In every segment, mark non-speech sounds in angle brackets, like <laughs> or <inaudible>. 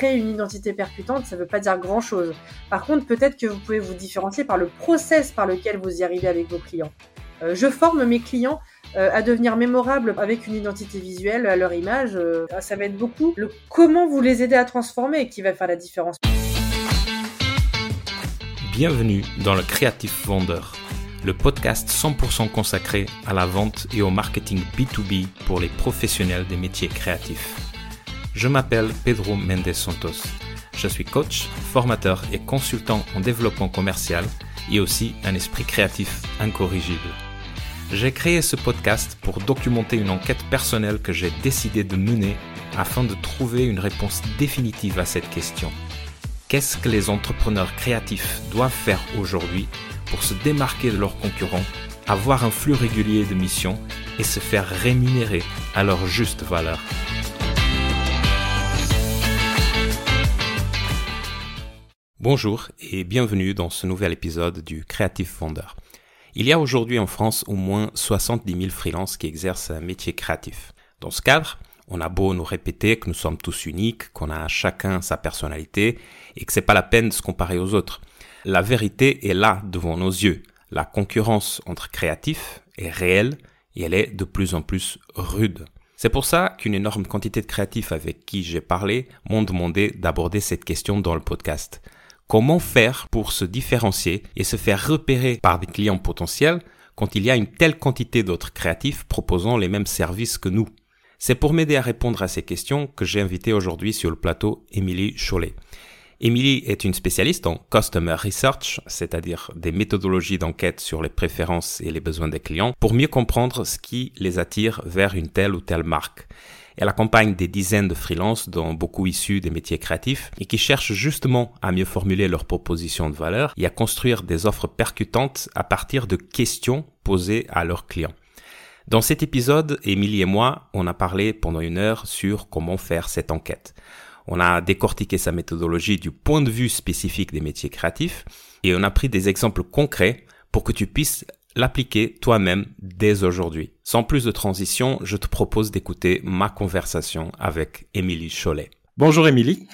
créer une identité percutante, ça ne veut pas dire grand-chose. Par contre, peut-être que vous pouvez vous différencier par le process par lequel vous y arrivez avec vos clients. Euh, je forme mes clients euh, à devenir mémorables avec une identité visuelle à leur image. Euh, ça va être beaucoup le comment vous les aider à transformer qui va faire la différence. Bienvenue dans le Creative Vendeur, le podcast 100% consacré à la vente et au marketing B2B pour les professionnels des métiers créatifs. Je m'appelle Pedro Mendes Santos. Je suis coach, formateur et consultant en développement commercial et aussi un esprit créatif incorrigible. J'ai créé ce podcast pour documenter une enquête personnelle que j'ai décidé de mener afin de trouver une réponse définitive à cette question. Qu'est-ce que les entrepreneurs créatifs doivent faire aujourd'hui pour se démarquer de leurs concurrents, avoir un flux régulier de missions et se faire rémunérer à leur juste valeur? Bonjour et bienvenue dans ce nouvel épisode du Creative Founder. Il y a aujourd'hui en France au moins 70 000 freelances qui exercent un métier créatif. Dans ce cadre, on a beau nous répéter que nous sommes tous uniques, qu'on a chacun sa personnalité et que c'est pas la peine de se comparer aux autres. La vérité est là devant nos yeux. La concurrence entre créatifs est réelle et elle est de plus en plus rude. C'est pour ça qu'une énorme quantité de créatifs avec qui j'ai parlé m'ont demandé d'aborder cette question dans le podcast. Comment faire pour se différencier et se faire repérer par des clients potentiels quand il y a une telle quantité d'autres créatifs proposant les mêmes services que nous? C'est pour m'aider à répondre à ces questions que j'ai invité aujourd'hui sur le plateau Émilie Cholet. Émilie est une spécialiste en Customer Research, c'est-à-dire des méthodologies d'enquête sur les préférences et les besoins des clients, pour mieux comprendre ce qui les attire vers une telle ou telle marque. Elle accompagne des dizaines de freelances, dont beaucoup issus des métiers créatifs, et qui cherchent justement à mieux formuler leurs propositions de valeur et à construire des offres percutantes à partir de questions posées à leurs clients. Dans cet épisode, Émilie et moi, on a parlé pendant une heure sur comment faire cette enquête. On a décortiqué sa méthodologie du point de vue spécifique des métiers créatifs et on a pris des exemples concrets pour que tu puisses l'appliquer toi-même dès aujourd'hui. Sans plus de transition, je te propose d'écouter ma conversation avec Émilie Cholet. Bonjour Émilie.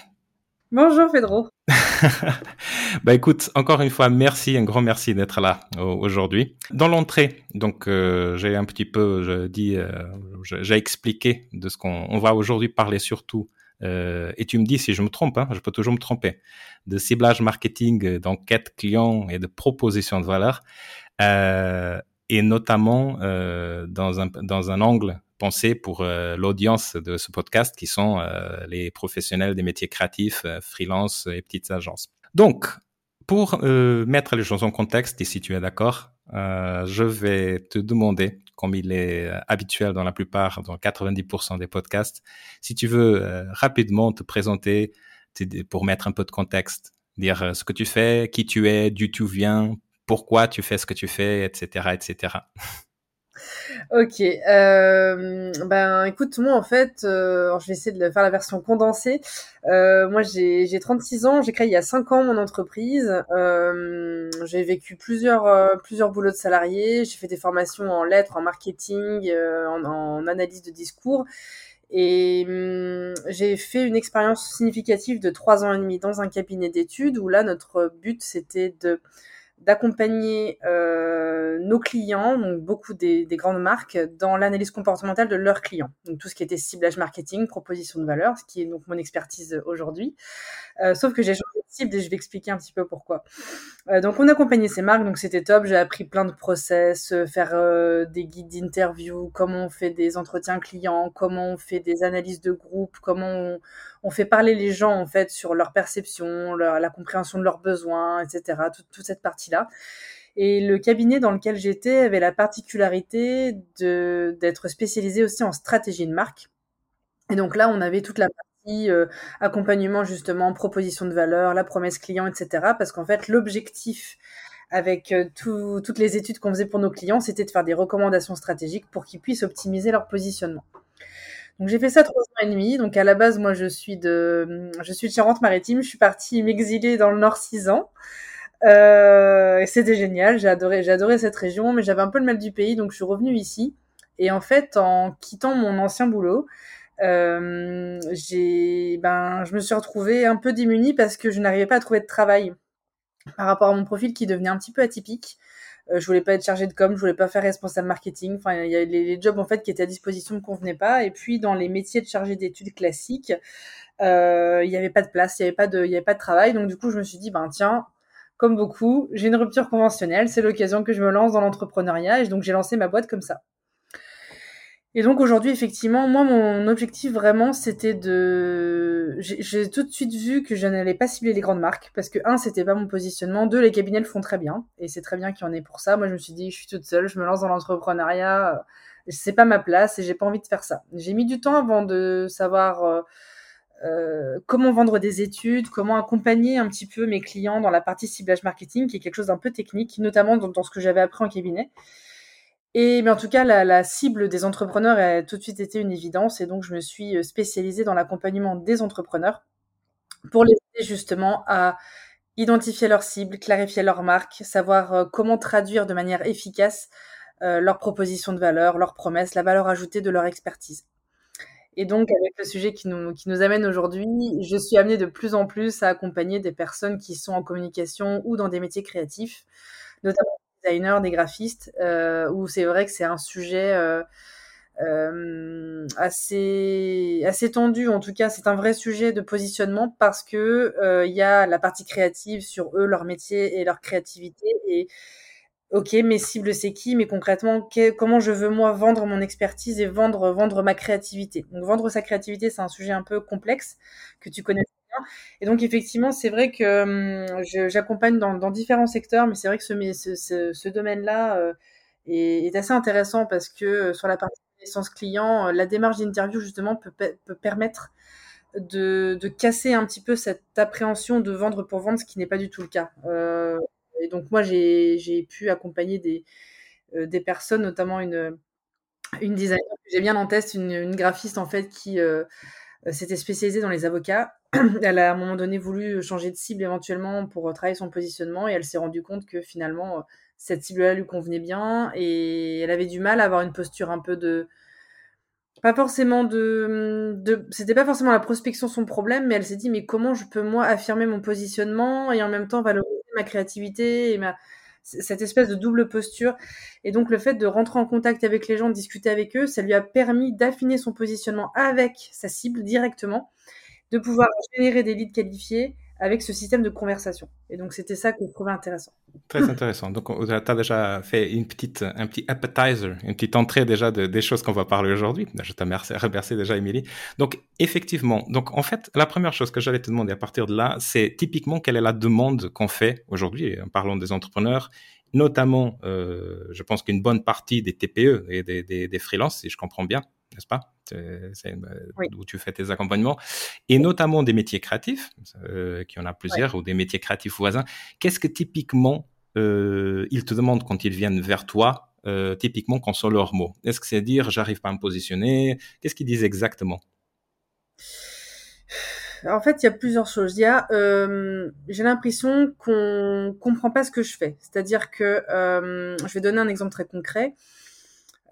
Bonjour Pedro. <laughs> bah écoute, encore une fois, merci, un grand merci d'être là aujourd'hui. Dans l'entrée, donc euh, j'ai un petit peu, je dis, euh, j'ai expliqué de ce qu'on va aujourd'hui parler surtout. Euh, et tu me dis si je me trompe, hein, je peux toujours me tromper, de ciblage marketing, d'enquête client et de proposition de valeur et notamment euh, dans, un, dans un angle pensé pour euh, l'audience de ce podcast qui sont euh, les professionnels des métiers créatifs, euh, freelance et petites agences. Donc, pour mettre les choses en contexte, et si tu es d'accord, je vais te demander, comme il est habituel dans la plupart, dans 90% des podcasts, si tu veux rapidement te présenter pour mettre un peu de contexte, dire ce que tu fais, qui tu es, d'où tu viens, pourquoi tu fais ce que tu fais, etc., etc. Ok, euh, ben écoute, moi en fait, euh, je vais essayer de faire la version condensée. Euh, moi j'ai 36 ans, j'ai créé il y a 5 ans mon entreprise. J'ai vécu plusieurs, plusieurs boulots de salariés, j'ai fait des formations en lettres, en marketing, en, en, analyse de discours. Et hum, j'ai fait une expérience significative de 3 ans et demi dans un cabinet d'études où là notre but c'était de d'accompagner euh, nos clients, donc beaucoup des, des grandes marques, dans l'analyse comportementale de leurs clients. Donc tout ce qui était ciblage marketing, proposition de valeur, ce qui est donc mon expertise aujourd'hui. Euh, sauf que j'ai changé de cible et je vais expliquer un petit peu pourquoi. Euh, donc on accompagnait ces marques, donc c'était top. J'ai appris plein de process, euh, faire euh, des guides d'interview, comment on fait des entretiens clients, comment on fait des analyses de groupe, comment on, on fait parler les gens en fait sur leur perception, la compréhension de leurs besoins, etc. Toute, cette partie-là. Et le cabinet dans lequel j'étais avait la particularité d'être spécialisé aussi en stratégie de marque. Et donc là, on avait toute la partie euh, accompagnement justement, proposition de valeur, la promesse client, etc. Parce qu'en fait, l'objectif avec euh, tout, toutes les études qu'on faisait pour nos clients, c'était de faire des recommandations stratégiques pour qu'ils puissent optimiser leur positionnement. Donc j'ai fait ça trois ans et demi. Donc à la base, moi je suis de, je suis de Charente-Maritime. Je suis partie m'exiler dans le Nord six ans. Euh, c'était génial. J'ai adoré, j'ai adoré cette région, mais j'avais un peu le mal du pays, donc je suis revenue ici. Et en fait, en quittant mon ancien boulot, euh, j'ai, ben, je me suis retrouvée un peu démunie parce que je n'arrivais pas à trouver de travail par rapport à mon profil qui devenait un petit peu atypique. Euh, je voulais pas être chargée de com, je voulais pas faire responsable marketing. Enfin, il y a les, les, jobs en fait qui étaient à disposition ne convenaient pas. Et puis dans les métiers de chargé d'études classiques, euh, il n'y avait pas de place, il n'y avait pas de, il y avait pas de travail. Donc du coup, je me suis dit, ben tiens, comme beaucoup, j'ai une rupture conventionnelle, c'est l'occasion que je me lance dans l'entrepreneuriat. Et donc j'ai lancé ma boîte comme ça. Et donc aujourd'hui, effectivement, moi, mon objectif vraiment, c'était de. J'ai tout de suite vu que je n'allais pas cibler les grandes marques parce que un, c'était pas mon positionnement. Deux, les cabinets le font très bien et c'est très bien qu'il y en ait pour ça. Moi, je me suis dit, je suis toute seule, je me lance dans l'entrepreneuriat, c'est pas ma place et j'ai pas envie de faire ça. J'ai mis du temps avant de savoir. Euh, euh, comment vendre des études, comment accompagner un petit peu mes clients dans la partie ciblage marketing, qui est quelque chose d'un peu technique, notamment dans, dans ce que j'avais appris en cabinet. Et mais en tout cas, la, cible des entrepreneurs a tout de suite été une évidence, et donc je me suis euh, spécialisée dans l'accompagnement des entrepreneurs pour les aider justement à identifier leur cible, clarifier leur marque, savoir euh, comment traduire de manière efficace euh, leurs propositions de valeur, leurs promesses, la valeur ajoutée de leur expertise. Et donc, avec le sujet qui nous, qui nous amène aujourd'hui, je suis amenée de plus en plus à accompagner des personnes qui sont en communication ou dans des métiers créatifs, notamment designers, des graphistes, euh, où c'est vrai que c'est un sujet euh, euh, assez assez tendu. En tout cas, c'est un vrai sujet de positionnement parce que il y a la partie créative sur eux, leur métier et leur créativité et Ok, mes cibles, c'est qui Mais concrètement, comment je veux moi vendre mon expertise et vendre vendre ma créativité Donc vendre sa créativité, c'est un sujet un peu complexe que tu connais et donc effectivement, c'est vrai que hum, j'accompagne dans, différents secteurs, mais c'est vrai que ce, domaine-là euh, est, assez intéressant parce que euh, sur la partie connaissance client, euh, la démarche d'interview justement peut, permettre de, casser un petit peu cette appréhension de vendre pour vendre, ce qui n'est pas du tout le cas. Et donc moi, j'ai pu accompagner des, personnes, notamment une, une designer que j'ai bien en test, une, graphiste en fait qui s'était spécialisée dans les avocats. <clears throat> Elle a à un moment donné voulu changer de cible éventuellement pour travailler son positionnement et elle s'est rendue compte que finalement cette cible-là lui convenait bien et elle avait du mal à avoir une posture un peu de pas forcément de, de c'était pas forcément la prospection son problème mais elle s'est dit mais comment je peux moi affirmer mon positionnement et en même temps valoriser ma créativité et ma cette espèce de double posture. Et donc le fait de rentrer en contact avec les gens, de discuter avec eux, ça lui a permis d'affiner son positionnement avec sa cible directement de pouvoir générer des leads qualifiés avec ce système de conversation. Et donc, c'était ça que je trouvais intéressant. Très intéressant. Donc, tu as déjà fait une petite, un petit appetizer, une petite entrée déjà de, des choses qu'on va parler aujourd'hui. Je te remercie déjà, Émilie. Donc, effectivement, donc en fait, la première chose que j'allais te demander à partir de là, c'est typiquement quelle est la demande qu'on fait aujourd'hui, en parlant des entrepreneurs, notamment, euh, je pense qu'une bonne partie des TPE et des, des, des freelances, si je comprends bien, n'est-ce pas? C'est où tu fais tes accompagnements, et notamment des métiers créatifs, euh, qui en a plusieurs, ou des métiers créatifs voisins. Qu'est-ce que typiquement euh, ils te demandent quand ils viennent vers toi, euh, typiquement quand sont leurs mots? Est-ce que c'est dire j'arrive pas à me positionner? Qu'est-ce qu'ils disent exactement? En fait, il y a plusieurs choses. Il y a, euh, j'ai l'impression qu'on comprend pas ce que je fais. C'est-à-dire que, euh, je vais donner un exemple très concret.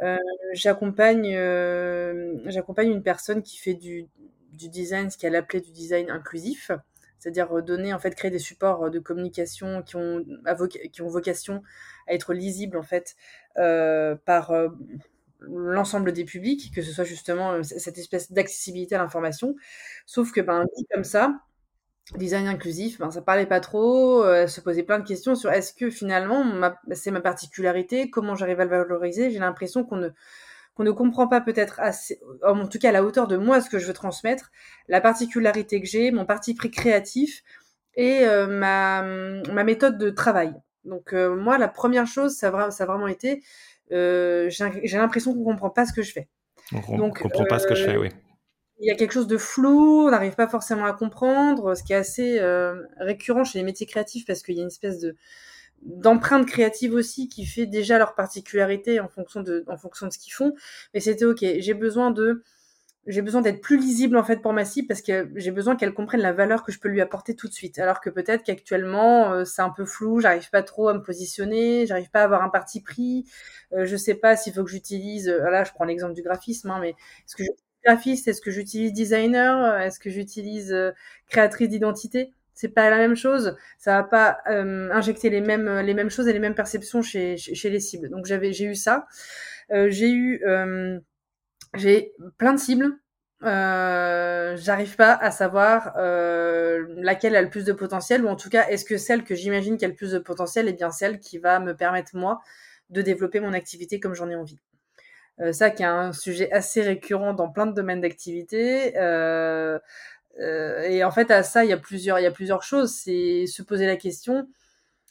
Euh, j'accompagne, euh, j'accompagne une personne qui fait du, design, ce qu'elle appelait du design inclusif, c'est-à-dire donner en fait créer des supports de communication qui ont qui ont vocation à être lisibles en fait euh, par euh, l'ensemble des publics, que ce soit justement cette espèce d'accessibilité à l'information. Sauf que ben dit comme ça, design inclusif, ben, ça parlait pas trop, euh, se posait plein de questions sur est-ce que finalement c'est ma particularité, comment j'arrive à le valoriser. J'ai l'impression qu'on ne qu'on ne comprend pas peut-être assez, en tout cas à la hauteur de moi ce que je veux transmettre, la particularité que j'ai, mon parti pris créatif et euh, ma, ma méthode de travail. Donc euh, moi la première chose ça a, ça a vraiment été j'ai l'impression qu'on comprend pas ce que je fais. On ne comprend pas ce que je fais, oui il y a quelque chose de flou, on n'arrive pas forcément à comprendre, ce qui est assez euh, récurrent chez les métiers créatifs parce qu'il y a une espèce de d'empreinte créative aussi qui fait déjà leur particularité en fonction de en fonction de ce qu'ils font. Mais c'était ok, j'ai besoin de j'ai besoin d'être plus lisible en fait pour ma cible parce que j'ai besoin qu'elle comprenne la valeur que je peux lui apporter tout de suite. Alors que peut-être qu'actuellement euh, c'est un peu flou, j'arrive pas trop à me positionner, j'arrive pas à avoir un parti pris, euh, je sais pas s'il faut que j'utilise. Euh, là, je prends l'exemple du graphisme, hein, mais est-ce que graphiste Est-ce que j'utilise designer Est-ce que j'utilise créatrice d'identité? C'est pas la même chose. Ça va pas injecter les mêmes les mêmes choses et les mêmes perceptions chez chez, les cibles. Donc j'avais j'ai eu ça. j'ai eu j'ai plein de cibles. Euh, j'arrive pas à savoir euh, laquelle a le plus de potentiel ou en tout cas est-ce que celle que j'imagine qui a le plus de potentiel est bien celle qui va me permettre moi de développer mon activité comme j'en ai envie. Euh, ça qui est un sujet assez récurrent dans plein de domaines d'activité. Euh, euh, et en fait à ça il y a plusieurs il y a plusieurs choses. C'est se poser la question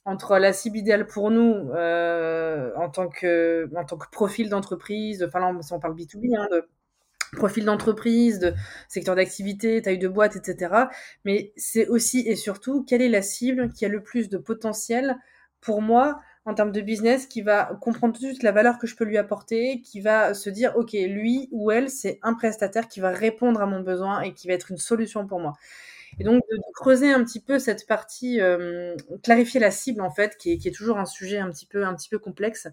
entre la cible idéale pour nous en tant que en tant que profil d'entreprise, enfin là on, parle B2B, hein, de profil d'entreprise, de secteur d'activité, taille de boîte, etc. Mais c'est aussi et surtout quelle est la cible qui a le plus de potentiel pour moi en termes de business, qui va comprendre tout de suite la valeur que je peux lui apporter, qui va se dire, OK, lui ou elle, c'est un prestataire qui va répondre à mon besoin et qui va être une solution pour moi. Et donc de, creuser un petit peu cette partie, euh, clarifier la cible en fait, qui est, qui est, toujours un sujet un petit peu, un petit peu complexe.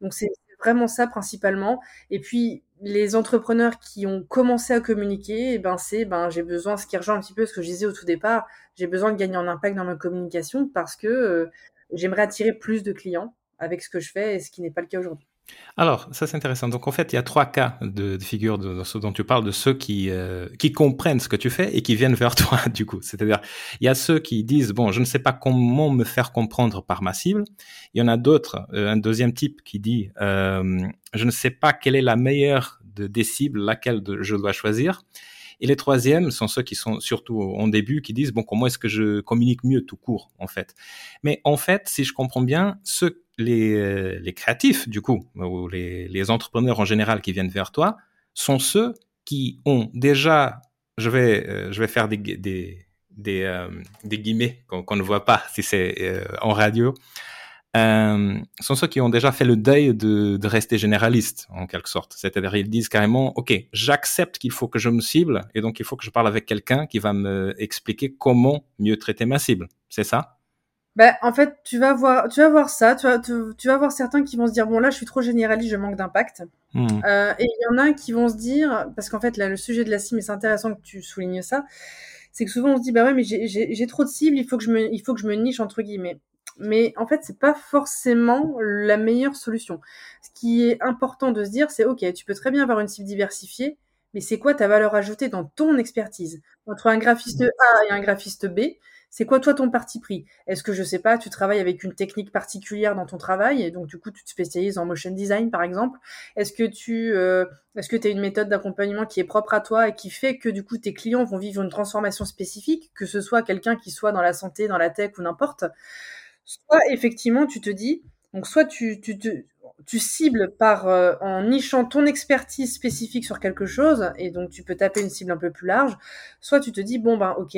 Donc c'est vraiment ça principalement. Et puis les entrepreneurs qui ont commencé à communiquer, eh ben c'est ben j'ai besoin, ce qui rejoint un petit peu ce que je disais au tout départ, j'ai besoin de gagner en impact dans ma communication parce que euh, j'aimerais attirer plus de clients avec ce que je fais et ce qui n'est pas le cas aujourd'hui. Alors, ça c'est intéressant. Donc en fait, il y a trois cas de, de figure de, ce dont tu parles, de ceux qui, euh, qui comprennent ce que tu fais et qui viennent vers <laughs> toi, du coup. C'est-à-dire, il y a ceux qui disent, bon, je ne sais pas comment me faire comprendre par ma cible. Il y en a d'autres, euh, un deuxième type qui dit, euh, je ne sais pas quelle est la meilleure de, des cibles, laquelle je dois choisir. Et les troisièmes sont ceux qui sont surtout en début, qui disent, bon, comment est-ce que je communique mieux tout court, en fait. Mais en fait, si je comprends bien, ceux les, euh, créatifs, du coup, ou les, les, entrepreneurs en général qui viennent vers toi, sont ceux qui ont déjà, je vais, euh, je vais faire des, des, des, euh, des guillemets qu'on ne voit pas si c'est en radio, sont ceux qui ont déjà fait le deuil de, de rester généraliste, en quelque sorte. C'est-à-dire, ils disent carrément, OK, j'accepte qu'il faut que je me cible, et donc il faut que je parle avec quelqu'un qui va me expliquer comment mieux traiter ma cible. C'est ça? Ben, en fait, tu vas voir, tu vas voir ça, tu vas, tu, vas voir certains qui vont se dire bon là, je suis trop généraliste, je manque d'impact. Hmm. Euh, et il y en a qui vont se dire, parce qu'en fait là, le sujet de la cible, c'est intéressant que tu soulignes ça, c'est que souvent on se dit bah ouais, mais j'ai trop de cibles, il faut que je me, il faut que je me niche entre guillemets. Mais en fait, c'est pas forcément la meilleure solution. Ce qui est important de se dire, c'est ok, tu peux très bien avoir une cible diversifiée, mais c'est quoi ta valeur ajoutée dans ton expertise? Entre un graphiste A et un graphiste B c'est quoi toi ton parti pris? Est-ce que je sais pas, tu travailles avec une technique particulière dans ton travail et donc du coup tu te spécialises en motion design par exemple? Est-ce que tu euh, est-ce que tu as une méthode d'accompagnement qui est propre à toi et qui fait que du coup tes clients vont vivre une transformation spécifique, que ce soit quelqu'un qui soit dans la santé, dans la tech ou n'importe? Soit effectivement tu te dis donc soit tu tu tu cibles par euh, en nichant ton expertise spécifique sur quelque chose et donc tu peux taper une cible un peu plus large, soit tu te dis bon ben OK,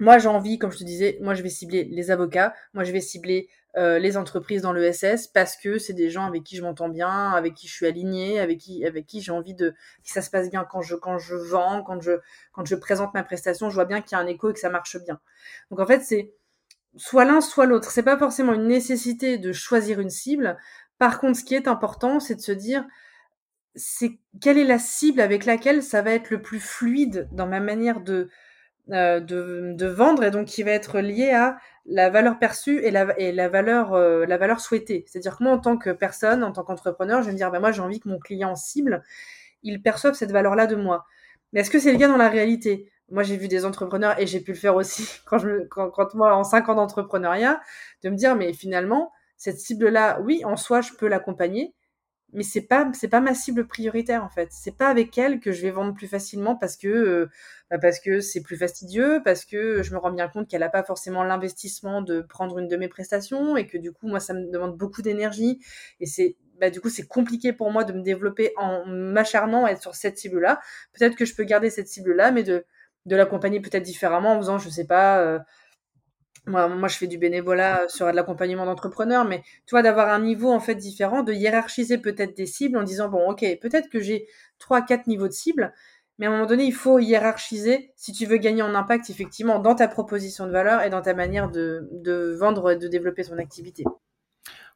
moi, j'ai envie, comme je te disais, moi, je vais cibler les avocats, moi, je vais cibler euh, les entreprises dans l'ESS parce que c'est des gens avec qui je m'entends bien, avec qui je suis alignée, avec qui, avec qui j'ai envie de que ça se passe bien quand je, quand je vends, quand je, quand je présente ma prestation, je vois bien qu'il y a un écho et que ça marche bien. Donc, en fait, c'est soit l'un, soit l'autre. C'est pas forcément une nécessité de choisir une cible. Par contre, ce qui est important, c'est de se dire, c'est quelle est la cible avec laquelle ça va être le plus fluide dans ma manière de, euh, de, vendre et donc qui va être lié à la valeur perçue et la, valeur euh, la valeur souhaitée. C'est-à-dire que moi en tant que personne, en tant qu'entrepreneur, je vais me dire ben moi j'ai envie que mon client cible, il perçoive cette valeur-là de moi. Mais est-ce que c'est le cas dans la réalité? Moi j'ai vu des entrepreneurs et j'ai pu le faire aussi <laughs> quand je quand, quand moi en cinq ans d'entrepreneuriat de me dire mais finalement cette cible-là, oui, en soi je peux l'accompagner, mais c'est pas c'est pas ma cible prioritaire en fait. C'est pas avec elle que je vais vendre plus facilement parce que euh, bah, parce que c'est plus fastidieux, parce que je me rends bien compte qu'elle a pas forcément l'investissement de prendre une de mes prestations et que du coup moi ça me demande beaucoup d'énergie et c'est bah, du coup c'est compliqué pour moi de me développer en m'acharnant à être sur cette cible là. Peut-être que je peux garder cette cible là, mais de de l'accompagner peut-être différemment en faisant je sais pas euh, moi, moi, je fais du bénévolat sur de l'accompagnement d'entrepreneurs, mais tu vois, d'avoir un niveau en fait différent, de hiérarchiser peut-être des cibles en disant bon, ok, peut-être que j'ai trois, quatre niveaux de cibles, mais à un moment donné, il faut hiérarchiser si tu veux gagner en impact effectivement dans ta proposition de valeur et dans ta manière de, de vendre et de développer ton activité.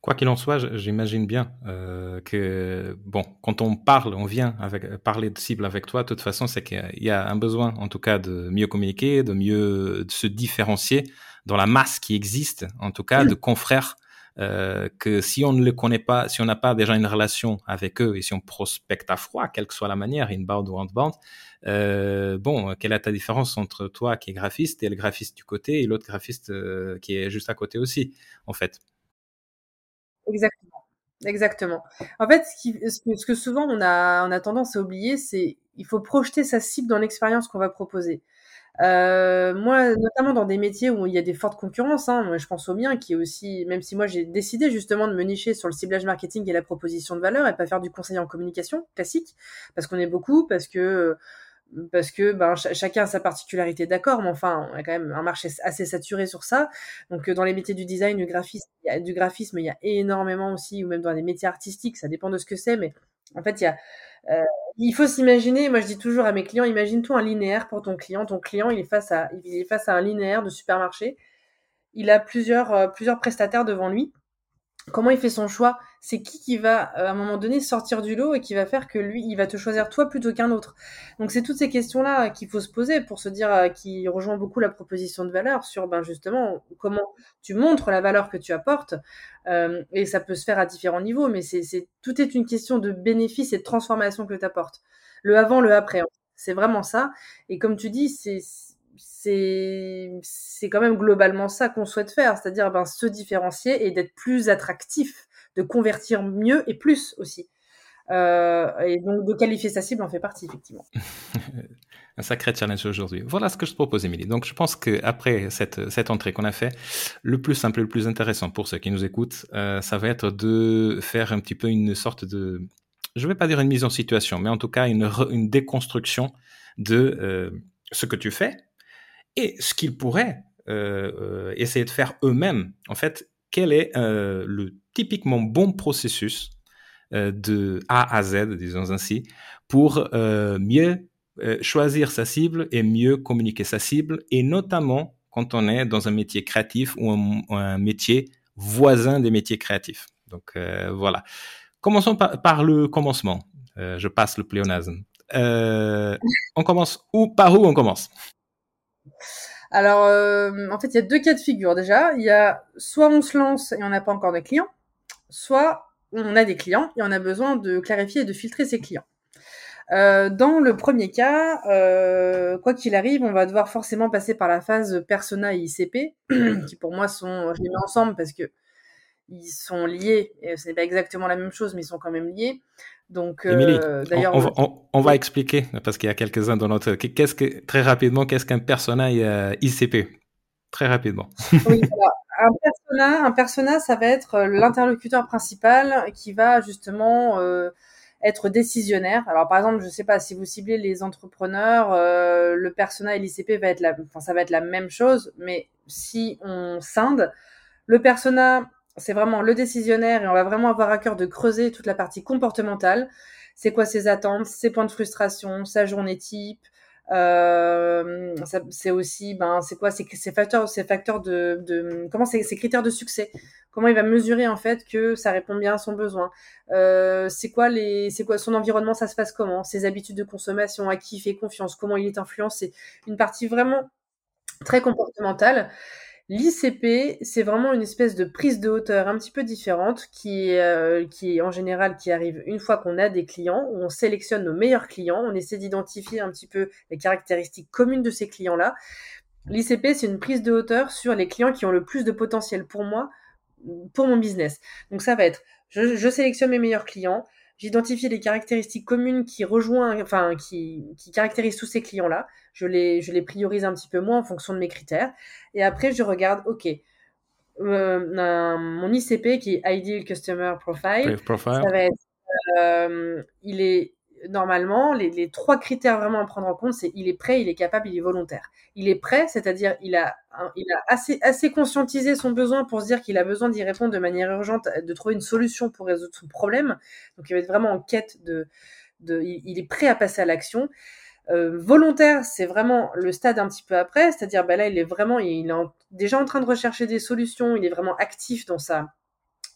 Quoi qu'il en soit, j'imagine bien euh, que bon, quand on parle, on vient avec parler de cible avec toi. De toute façon, c'est qu'il y a un besoin, en tout cas, de mieux communiquer, de mieux de se différencier dans la masse qui existe, en tout cas, de confrères. Euh, que si on ne le connaît pas, si on n'a pas déjà une relation avec eux et si on prospecte à froid, quelle que soit la manière, inbound ou outbound, euh, bon, quelle est ta différence entre toi qui est graphiste et le graphiste du côté et l'autre graphiste euh, qui est juste à côté aussi, en fait? Exactement. Exactement. En fait, ce, qui, que, souvent on a, on a tendance à oublier, c'est il faut projeter sa cible dans l'expérience qu'on va proposer. Euh, moi, notamment dans des métiers où il y a des fortes concurrences, hein, je pense au mien qui est aussi, même si moi j'ai décidé justement de me nicher sur le ciblage marketing et la proposition de valeur et pas faire du conseil en communication classique, parce qu'on est beaucoup, parce que parce que ben, chacun a sa particularité, d'accord, mais enfin, on a quand même un marché assez saturé sur ça. Donc, euh, dans les métiers du design, du graphisme, il y a, énormément aussi, ou même dans les métiers artistiques, ça dépend de ce que c'est, mais en fait, il y a, euh, il faut s'imaginer, moi je dis toujours à mes clients, imagine-toi un linéaire pour ton client. Ton client, il est face à, il est face à un linéaire de supermarché. Il a plusieurs, euh, plusieurs prestataires devant lui comment il fait son choix C'est qui qui va euh, à un moment donné sortir du lot et qui va faire que lui, il va te choisir toi plutôt qu'un autre. Donc c'est toutes ces questions-là qu'il faut se poser pour se dire, euh, qui rejoint beaucoup la proposition de valeur sur, ben justement, comment tu montres la valeur que tu apportes. Euh, et ça peut se faire à différents niveaux, mais c'est tout est une question de bénéfice et de transformation que tu apportes. Le avant, le après, c'est vraiment ça. Et comme tu dis, c'est c'est quand même globalement ça qu'on souhaite faire, c'est-à-dire ben, se différencier et d'être plus attractif, de convertir mieux et plus aussi. Euh, et donc de qualifier sa cible en fait partie effectivement. <laughs> un sacré challenge aujourd'hui. Voilà ce que je te propose, Émilie. Donc, je pense qu'après cette, cette entrée qu'on a fait, le plus simple et le plus intéressant pour ceux qui nous écoutent, euh, ça va être de faire un petit peu une sorte de, je ne vais pas dire une mise en situation, mais en tout cas une, une déconstruction de euh, ce que tu fais, et ce qu'ils pourraient euh, euh, essayer de faire eux-mêmes. En fait, quel est euh, le typiquement bon processus de A à Z, disons ainsi, pour mieux choisir sa cible et mieux communiquer sa cible, et notamment quand on est dans un métier créatif ou un, métier voisin des métiers créatifs. Donc voilà. Commençons par, le commencement. je passe le pléonasme. on commence où Par où on commence? Alors, euh, en fait, il y a deux cas de figure déjà. Il y a soit on se lance et on n'a pas encore de clients, soit on a des clients et on a besoin de clarifier et de filtrer ses clients. Euh, dans le premier cas, euh, quoi qu'il arrive, on va devoir forcément passer par la phase persona et ICP, <clears throat> qui pour moi sont, je les mets ensemble parce que ils sont liés. Et ce n'est pas exactement la même chose, mais ils sont quand même liés. Donc, euh, d'ailleurs, on, va expliquer parce qu'il y a quelques-uns dans notre. Qu'est-ce que très rapidement, qu'est-ce qu'un persona euh, ICP Très rapidement. oui, <laughs> un persona, un persona, ça va être euh, l'interlocuteur principal qui va justement être décisionnaire. Alors, par exemple, je ne sais pas si vous ciblez les entrepreneurs, le persona et l'ICP va être la, enfin, ça va être la même chose, mais si on scinde, le persona c'est vraiment le décisionnaire et on va vraiment avoir à cœur de creuser toute la partie comportementale. C'est quoi ses attentes, ses points de frustration, sa journée type. Euh, c'est aussi, ben, c'est quoi ces, facteurs, ces facteurs de, de comment ces, critères de succès. Comment il va mesurer en fait que ça répond bien à son besoin. Euh, c'est quoi les, c'est quoi son environnement, ça se passe comment, ses habitudes de consommation, à qui il fait confiance, comment il est influencé. Une partie vraiment très comportementale. L'ICP, c'est vraiment une espèce de prise de hauteur un petit peu différente qui, euh, qui en général qui arrive une fois qu'on a des clients, où on sélectionne nos meilleurs clients, on essaie d'identifier un petit peu les caractéristiques communes de ces clients-là. L'ICP, c'est une prise de hauteur sur les clients qui ont le plus de potentiel pour moi, pour mon business. Donc ça va être, je, je sélectionne mes meilleurs clients, j'identifie les caractéristiques communes qui rejoignent, enfin, qui, qui caractérisent tous ces clients-là. Je les, je les priorise un petit peu moins en fonction de mes critères. Et après, je regarde, OK, euh, mon ICP qui est Ideal Customer Profile, ça va être, euh, il est normalement, les, trois critères vraiment à prendre en compte, c'est il est prêt, il est capable, il est volontaire. Il est prêt, c'est-à-dire il a, il a assez, assez conscientisé son besoin pour se dire qu'il a besoin d'y répondre de manière urgente, de trouver une solution pour résoudre son problème. Donc il va être vraiment en quête de, de il, est prêt à passer à l'action. Euh, volontaire, c'est vraiment le stade un petit peu après, c'est-à-dire ben là il est vraiment, il est déjà en train de rechercher des solutions, il est vraiment actif dans sa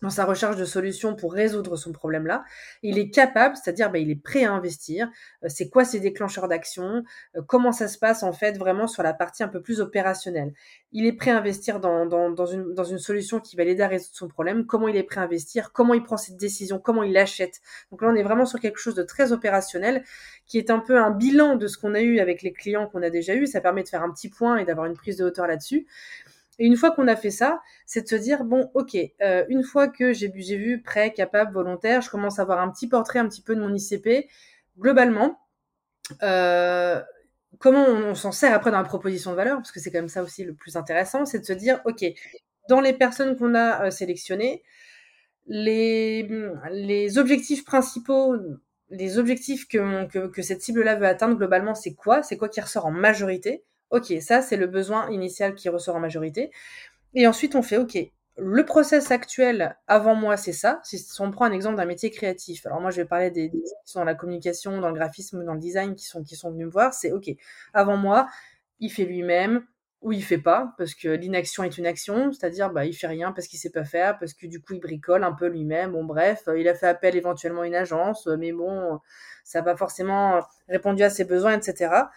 dans sa recherche de solutions pour résoudre son problème-là. Il est capable, c'est-à-dire bah, il est prêt à investir. Euh, c'est quoi ses déclencheurs d'action? Euh, Comment ça se passe en fait vraiment sur la partie un peu plus opérationnelle? Il est prêt à investir dans, dans, dans, une, dans une solution qui va l'aider à résoudre son problème. Comment il est prêt à investir? Comment il prend cette décision Comment il l'achète? Donc là, on est vraiment sur quelque chose de très opérationnel qui est un peu un bilan de ce qu'on a eu avec les clients qu'on a déjà eu. Ça permet de faire un petit point et d'avoir une prise de hauteur là-dessus. Et une fois qu'on a fait ça, c'est de se dire bon, ok, euh, une fois que j'ai vu prêt, capable, volontaire, je commence à avoir un petit portrait un petit peu de mon ICP. Globalement, euh, comment on, s'en sert après dans la proposition de valeur, parce que c'est quand même ça aussi le plus intéressant, c'est de se dire ok, dans les personnes qu'on a euh, sélectionnées, les, objectifs principaux, les objectifs que, que cette cible-là veut atteindre globalement, c'est quoi? C'est quoi qui ressort en majorité? Ok, ça c'est le besoin initial qui ressort en majorité. Et ensuite on fait ok, le process actuel avant moi c'est ça. Si on prend un exemple d'un métier créatif, alors moi je vais parler des, des qui sont dans la communication, dans le graphisme, dans le design, qui sont qui sont venus me voir, c'est ok. Avant moi, il fait lui-même ou il fait pas parce que l'inaction est une action, c'est-à-dire bah il fait rien parce qu'il sait pas faire, parce que du coup il bricole un peu lui-même. Bon bref, il a fait appel éventuellement à une agence, mais bon ça n'a pas forcément répondu à ses besoins, etc.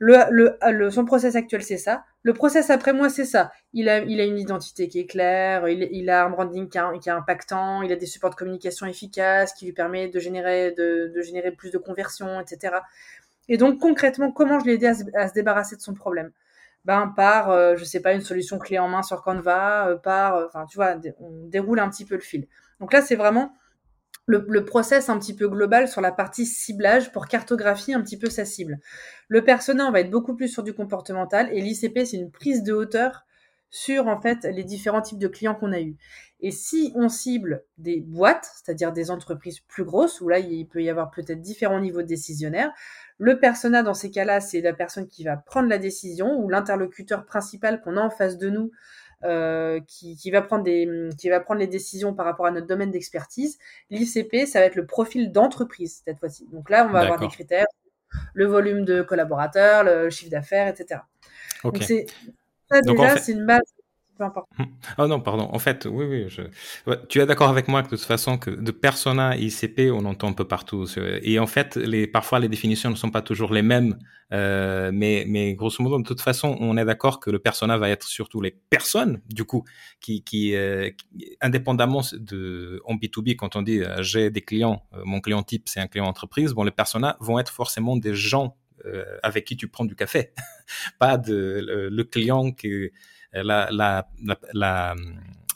Le, le, son process actuel, c'est ça. Le process après moi, c'est ça. Il a, il a une identité qui est claire, il, il a un branding qui, qui est impactant, il a des supports de communication efficaces qui lui permet de générer, de, de générer plus de conversions, etc. Et donc, concrètement, comment je l'ai aidé à se, à se, débarrasser de son problème? Ben, Par, euh, je sais pas, une solution clé en main sur Canva, euh, par, euh, enfin, tu vois, on déroule un petit peu le fil. Donc là, c'est vraiment le, le, process un petit peu global sur la partie ciblage pour cartographier un petit peu sa cible. Le persona, on va être beaucoup plus sur du comportemental et l'ICP, c'est une prise de hauteur sur en fait les différents types de clients qu'on a eu. Et si on cible des boîtes, c'est-à-dire des entreprises plus grosses, où là il peut y avoir peut-être différents niveaux de décisionnaires, le persona dans ces cas-là, c'est la personne qui va prendre la décision ou l'interlocuteur principal qu'on a en face de nous euh, qui, qui, va prendre des, qui va prendre les décisions par rapport à notre domaine d'expertise. L'ICP, ça va être le profil d'entreprise cette fois-ci. Donc là, on va avoir des critères, le volume de collaborateurs, le chiffre d'affaires, etc. Okay. Donc ça déjà, c'est une base Oh non, pardon. En fait, oui, oui. Tu es d'accord avec moi que de toute façon, que de persona ICP, on entend un peu partout. Et en fait, les, parfois, les définitions ne sont pas toujours les mêmes. Euh, mais, mais grosso modo, de toute façon, on est d'accord que le persona va être surtout les personnes, du coup, qui, qui, euh, indépendamment de, en B2B, quand on dit euh, j'ai des clients, mon client type, c'est un client entreprise, bon, les personas vont être forcément des gens avec qui tu prends du café, <laughs> pas de le, le client qui la, la, la,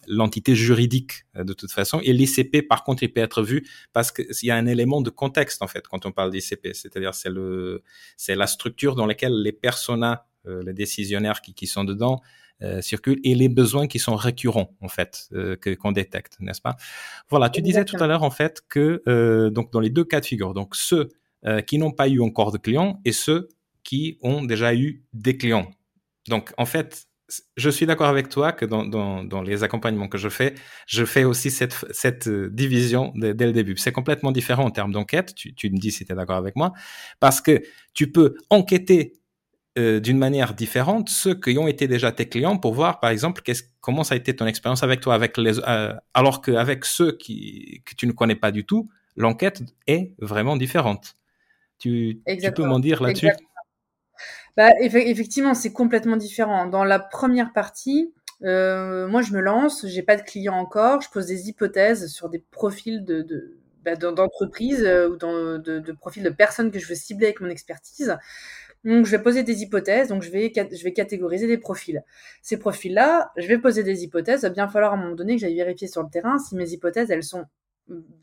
l'entité juridique euh, de toute façon. Et l'ICP, par contre, il peut être vu parce qu'il y a un élément de contexte en fait quand on parle d'ICP, c'est-à-dire c'est le, c'est la structure dans laquelle les personas, euh, les décisionnaires qui, qui sont dedans euh, circulent et les besoins qui sont récurrents en fait euh, que qu'on détecte, n'est-ce pas? Voilà, tu disais tout à l'heure en fait que euh, donc dans les deux cas de figure, donc ceux qui n'ont pas eu encore de clients et ceux qui ont déjà eu des clients. Donc en fait, je suis d'accord avec toi que dans, dans, dans, les accompagnements que je fais, je fais aussi cette, cette division dès le début. C'est complètement différent en termes d'enquête, tu, tu, me dis si tu es d'accord avec moi, parce que tu peux enquêter euh, d'une manière différente ceux qui ont été déjà tes clients pour voir, par exemple, comment ça a été ton expérience avec toi, avec les, euh, alors qu'avec ceux qui, que tu ne connais pas du tout, l'enquête est vraiment différente. Tu, tu peux m'en dire là-dessus? Bah, effectivement, c'est complètement différent. Dans la première partie, euh, moi, je me lance, j'ai pas de clients encore, je pose des hypothèses sur des profils de, bah, d'entreprise euh, ou de, profils de personnes que je veux cibler avec mon expertise. Donc, je vais poser des hypothèses, donc je vais, je vais catégoriser des profils. Ces profils-là, je vais poser des hypothèses, il va bien falloir à un moment donné que j'aille vérifier sur le terrain si mes hypothèses, elles sont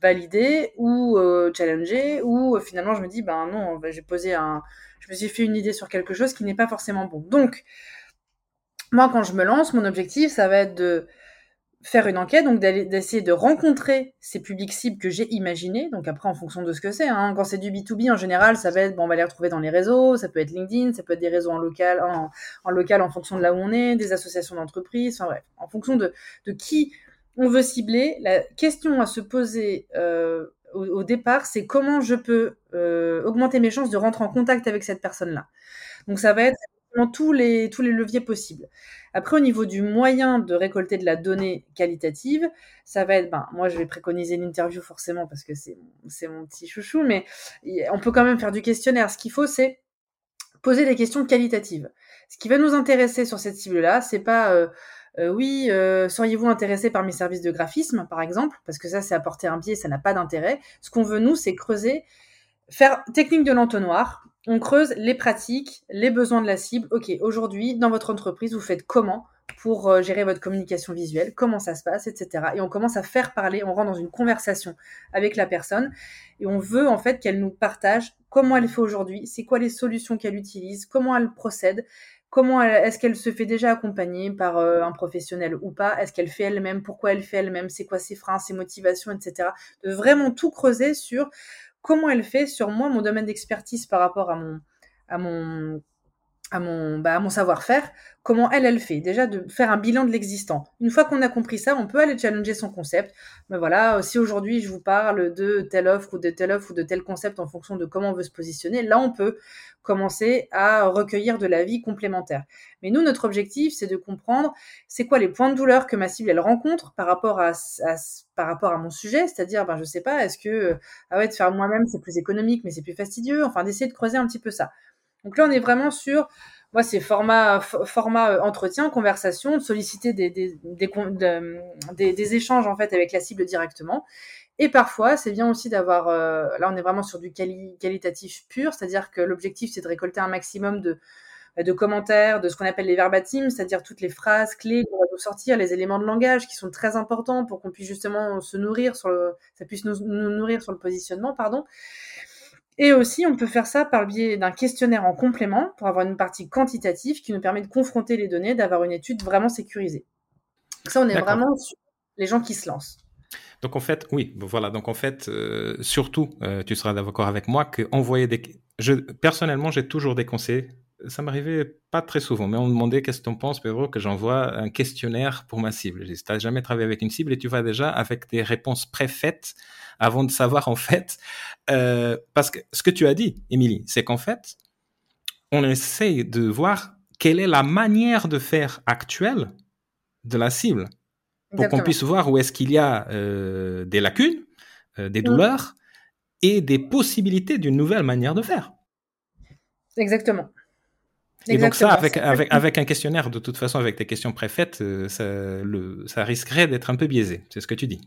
validées ou euh, challengées, ou euh, finalement je me dis, ben non, j'ai posé un, me suis fait une idée sur quelque chose qui n'est pas forcément bon. Donc, moi, quand je me lance, mon objectif, ça va être de faire une enquête, donc d'essayer de rencontrer ces publics cibles que j'ai imaginés. Donc après, en fonction de ce que c'est, hein, quand c'est du B2B, en général, ça va être, bon, on va les retrouver dans les réseaux, ça peut être LinkedIn, ça peut être des réseaux en local, en, local en fonction de là où on est, des associations d'entreprises, enfin bref, en fonction de, de qui on veut cibler. La question à se poser euh, au, départ, c'est comment je peux euh, augmenter mes chances de rentrer en contact avec cette personne-là. Donc ça va être tous les, tous les leviers possibles. Après, au niveau du moyen de récolter de la donnée qualitative, ça va être, ben, moi, je vais préconiser l'interview forcément parce que c'est, c'est mon petit chouchou, mais on peut quand même faire du questionnaire. Ce qu'il faut, c'est poser des questions qualitatives. Ce qui va nous intéresser sur cette cible-là, c'est pas euh, euh, oui, euh, seriez-vous intéressé par mes services de graphisme, par exemple, parce que ça, c'est apporter un biais, ça n'a pas d'intérêt. Ce qu'on veut nous, c'est creuser, faire technique de l'entonnoir. On creuse les pratiques, les besoins de la cible. Ok, aujourd'hui, dans votre entreprise, vous faites comment pour euh, gérer votre communication visuelle, comment ça se passe, etc. Et on commence à faire parler, on rentre dans une conversation avec la personne et on veut en fait qu'elle nous partage comment elle fait aujourd'hui, c'est quoi les solutions qu'elle utilise, comment elle procède, comment est-ce qu'elle se fait déjà accompagner par euh, un professionnel ou pas, est-ce qu'elle fait elle-même, pourquoi elle fait elle-même, c'est quoi ses freins, ses motivations, etc. De vraiment tout creuser sur comment elle fait sur moi, mon domaine d'expertise par rapport à mon à mon à mon, bah, savoir-faire, comment elle, elle fait. Déjà, de faire un bilan de l'existant. Une fois qu'on a compris ça, on peut aller challenger son concept. Mais ben voilà, si aujourd'hui je vous parle de telle offre ou de telle offre ou de tel concept en fonction de comment on veut se positionner, là, on peut commencer à recueillir de l'avis complémentaire. Mais nous, notre objectif, c'est de comprendre c'est quoi les points de douleur que ma cible, elle rencontre par rapport à, par rapport à mon sujet. C'est-à-dire, ben, je sais pas, est-ce que, ah ouais, de faire moi-même, c'est plus économique, mais c'est plus fastidieux. Enfin, d'essayer de creuser un petit peu ça. Donc là, on est vraiment sur, moi, c'est format, format euh, entretien, conversation, de solliciter des, des, des, échanges en fait avec la cible directement. Et parfois, c'est bien aussi d'avoir, euh, là, on est vraiment sur du qualitatif pur, c'est-à-dire que l'objectif, c'est de récolter un maximum de, de commentaires, de ce qu'on appelle les verbatims, c'est-à-dire toutes les phrases clés qu'on va nous sortir, les éléments de langage qui sont très importants pour qu'on puisse justement se nourrir sur le, ça puisse nous nourrir sur le positionnement, pardon. Et aussi, on peut faire ça par le biais d'un questionnaire en complément pour avoir une partie quantitative qui nous permet de confronter les données, d'avoir une étude vraiment sécurisée. ça, on est vraiment sur les gens qui se lancent. Donc en fait, oui, voilà. Donc en fait, euh, surtout, euh, tu seras d'accord avec moi que envoyer des. Je, personnellement, j'ai toujours des conseils. Ça m'arrivait pas très souvent, mais on me demandait qu'est-ce que tu en penses, Pedro, que j'envoie un questionnaire pour ma cible. Je dis, tu n'as jamais travaillé avec une cible et tu vas déjà avec des réponses préfaites avant de savoir en fait, euh, parce que ce que tu as dit, Émilie, c'est qu'en fait, on essaye de voir quelle est la manière de faire actuelle de la cible pour qu'on puisse voir où est-ce qu'il y a euh, des lacunes, euh, des mmh. douleurs et des possibilités d'une nouvelle manière de faire. Exactement. Et donc ça, avec, avec, avec, un questionnaire, de toute façon, avec des questions préfaites, ça, le, ça risquerait d'être un peu biaisé. C'est ce que tu dis.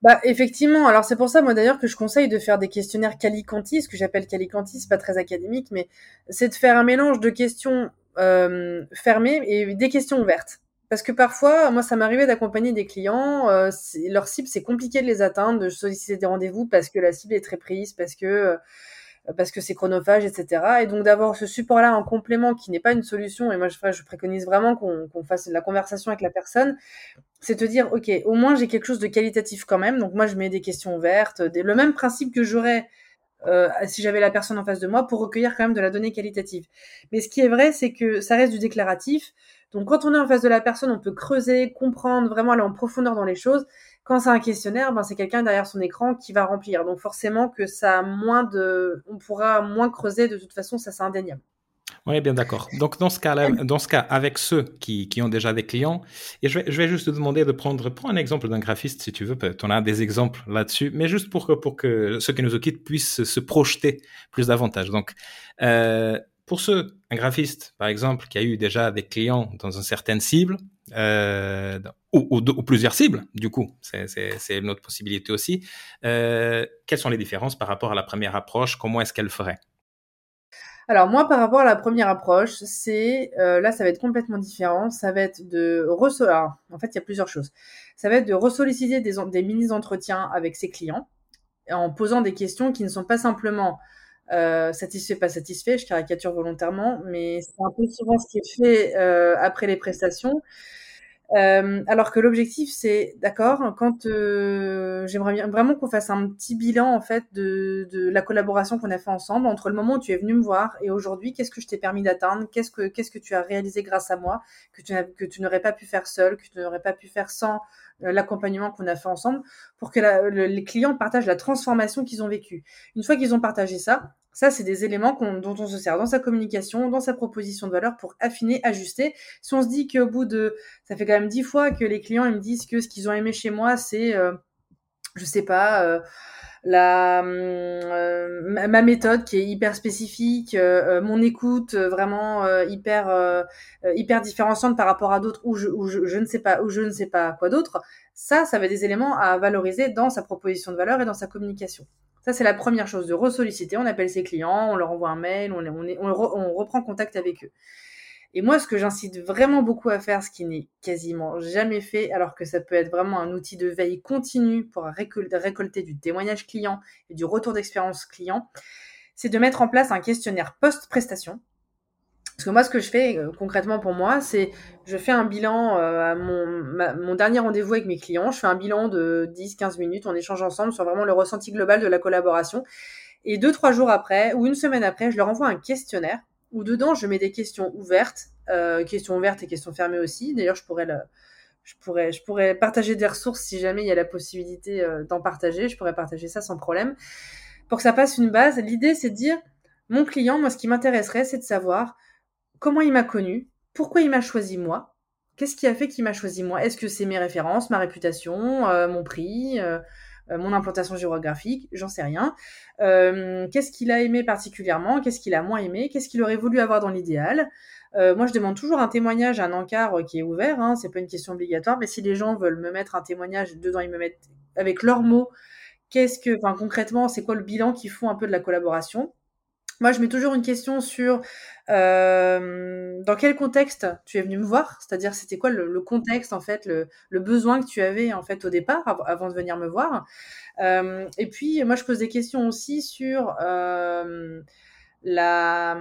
Bah effectivement, alors c'est pour ça moi d'ailleurs que je conseille de faire des questionnaires calicantis, ce que j'appelle calicantis, pas très académique, mais c'est de faire un mélange de questions euh, fermées et des questions ouvertes. Parce que parfois, moi ça m'arrivait d'accompagner des clients, euh, leur cible c'est compliqué de les atteindre, de solliciter des rendez-vous parce que la cible est très prise, parce que euh, parce que c'est chronophage, etc. Et donc d'avoir ce support-là en complément qui n'est pas une solution, et moi je, préconise vraiment qu'on fasse de la conversation avec la personne, c'est te dire, ok, au moins j'ai quelque chose de qualitatif quand même, donc moi je mets des questions ouvertes, le même principe que j'aurais euh, si j'avais la personne en face de moi pour recueillir quand même de la donnée qualitative. Mais ce qui est vrai, c'est que ça reste du déclaratif. Donc quand on est en face de la personne, on peut creuser, comprendre, vraiment aller en profondeur dans les choses. Quand c'est un questionnaire, ben c'est quelqu'un derrière son écran qui va remplir. Donc forcément que ça a moins de, on pourra moins creuser. De toute façon, ça c'est indéniable. Oui, bien d'accord. Donc dans ce cas, dans ce cas, avec ceux qui, qui ont déjà des clients, et je vais, je vais juste te demander de prendre, prends un exemple d'un graphiste si tu veux. Tu en as des exemples là-dessus, mais juste pour que, pour que ceux qui nous quittent puissent se projeter plus davantage. Donc euh, pour ceux, un graphiste, par exemple, qui a eu déjà des clients dans une certaine cible, euh, ou, plusieurs cibles, du coup, c'est une autre possibilité aussi. Euh, quelles sont les différences par rapport à la première approche? Comment est-ce qu'elle ferait? Alors moi, par rapport à la première approche, c'est euh, là, ça va être complètement différent. Ça va être de recevoir. En fait, il y a plusieurs choses. Ça va être de ressolliciter des, des mini-entretiens avec ses clients en posant des questions qui ne sont pas simplement euh, satisfait, pas satisfait, je caricature volontairement, mais c'est un peu souvent ce qui est fait après les prestations. Euh, alors que l'objectif, c'est, d'accord, quand euh, j'aimerais vraiment qu'on fasse un petit bilan en fait de, de la collaboration qu'on a fait ensemble entre le moment où tu es venu me voir et aujourd'hui, qu'est-ce que je t'ai permis d'atteindre, qu'est-ce que qu'est-ce que tu as réalisé grâce à moi, que tu que tu n'aurais pas pu faire seul, que tu n'aurais pas pu faire sans euh, l'accompagnement qu'on a fait ensemble, pour que les clients partagent la transformation qu'ils ont vécue. Une fois qu'ils ont partagé ça, Ça, c'est des éléments dont on se sert dans sa communication, dans sa proposition de valeur pour affiner, ajuster. Si on se dit qu'au bout de, ça fait quand même dix fois que les clients me disent que ce qu'ils ont aimé chez moi, c'est, euh, je sais pas, euh, la euh, ma méthode qui est hyper spécifique, euh, euh, mon écoute vraiment hyper hyper différenciante par rapport à d'autres ou, je, ou je, je, ne sais pas ou je ne sais pas quoi d'autre. Ça, ça va être des éléments à valoriser dans sa proposition de valeur et dans sa communication. Ça, c'est la première chose, de ressolliciter. On appelle ses clients, on leur envoie un mail, on, on, on, on reprend contact avec eux. Et moi, ce que j'incite vraiment beaucoup à faire, ce qui n'est quasiment jamais fait, alors que ça peut être vraiment un outil de veille continue pour récolter du témoignage client et du retour d'expérience client, c'est de mettre en place un questionnaire post-prestation. Parce que moi, ce que je fais euh, concrètement pour moi, c'est je fais un bilan euh, à mon, mon dernier rendez-vous avec mes clients. Je fais un bilan de 10-15 minutes. On échange ensemble sur vraiment le ressenti global de la collaboration. Et deux, trois jours après ou une semaine après, je leur envoie un questionnaire où dedans je mets des questions ouvertes, euh, questions ouvertes et questions fermées aussi. D'ailleurs, je pourrais partager des ressources si jamais il y a la possibilité euh, d'en partager. Je pourrais partager ça sans problème. Pour que ça passe une base, l'idée c'est de dire mon client, moi ce qui m'intéresserait, c'est de savoir comment il m'a connu, pourquoi il m'a choisi moi, qu'est-ce qui a fait qu'il m'a choisi moi? Est-ce que c'est mes références, ma réputation, euh, mon prix, mon implantation géographique, j'en sais rien. Euh, qu'est-ce qu'il a aimé particulièrement? Qu'est-ce qu'il a moins aimé? Qu'est-ce qu'il aurait voulu avoir dans l'idéal? Euh, moi, je demande toujours un témoignage, un encart qui est ouvert. Hein, c'est pas une question obligatoire, mais si les gens veulent me mettre un témoignage dedans, ils me mettent avec leurs mots. Qu'est-ce que, enfin, concrètement, c'est quoi le bilan qu'ils font un peu de la collaboration? Moi, je mets toujours une question sur euh, dans quel contexte tu es venu me voir, c'est-à-dire c'était quoi le, contexte en fait, le, besoin que tu avais en fait au départ avant de venir me voir? Euh, et puis moi, je pose des questions aussi sur euh, la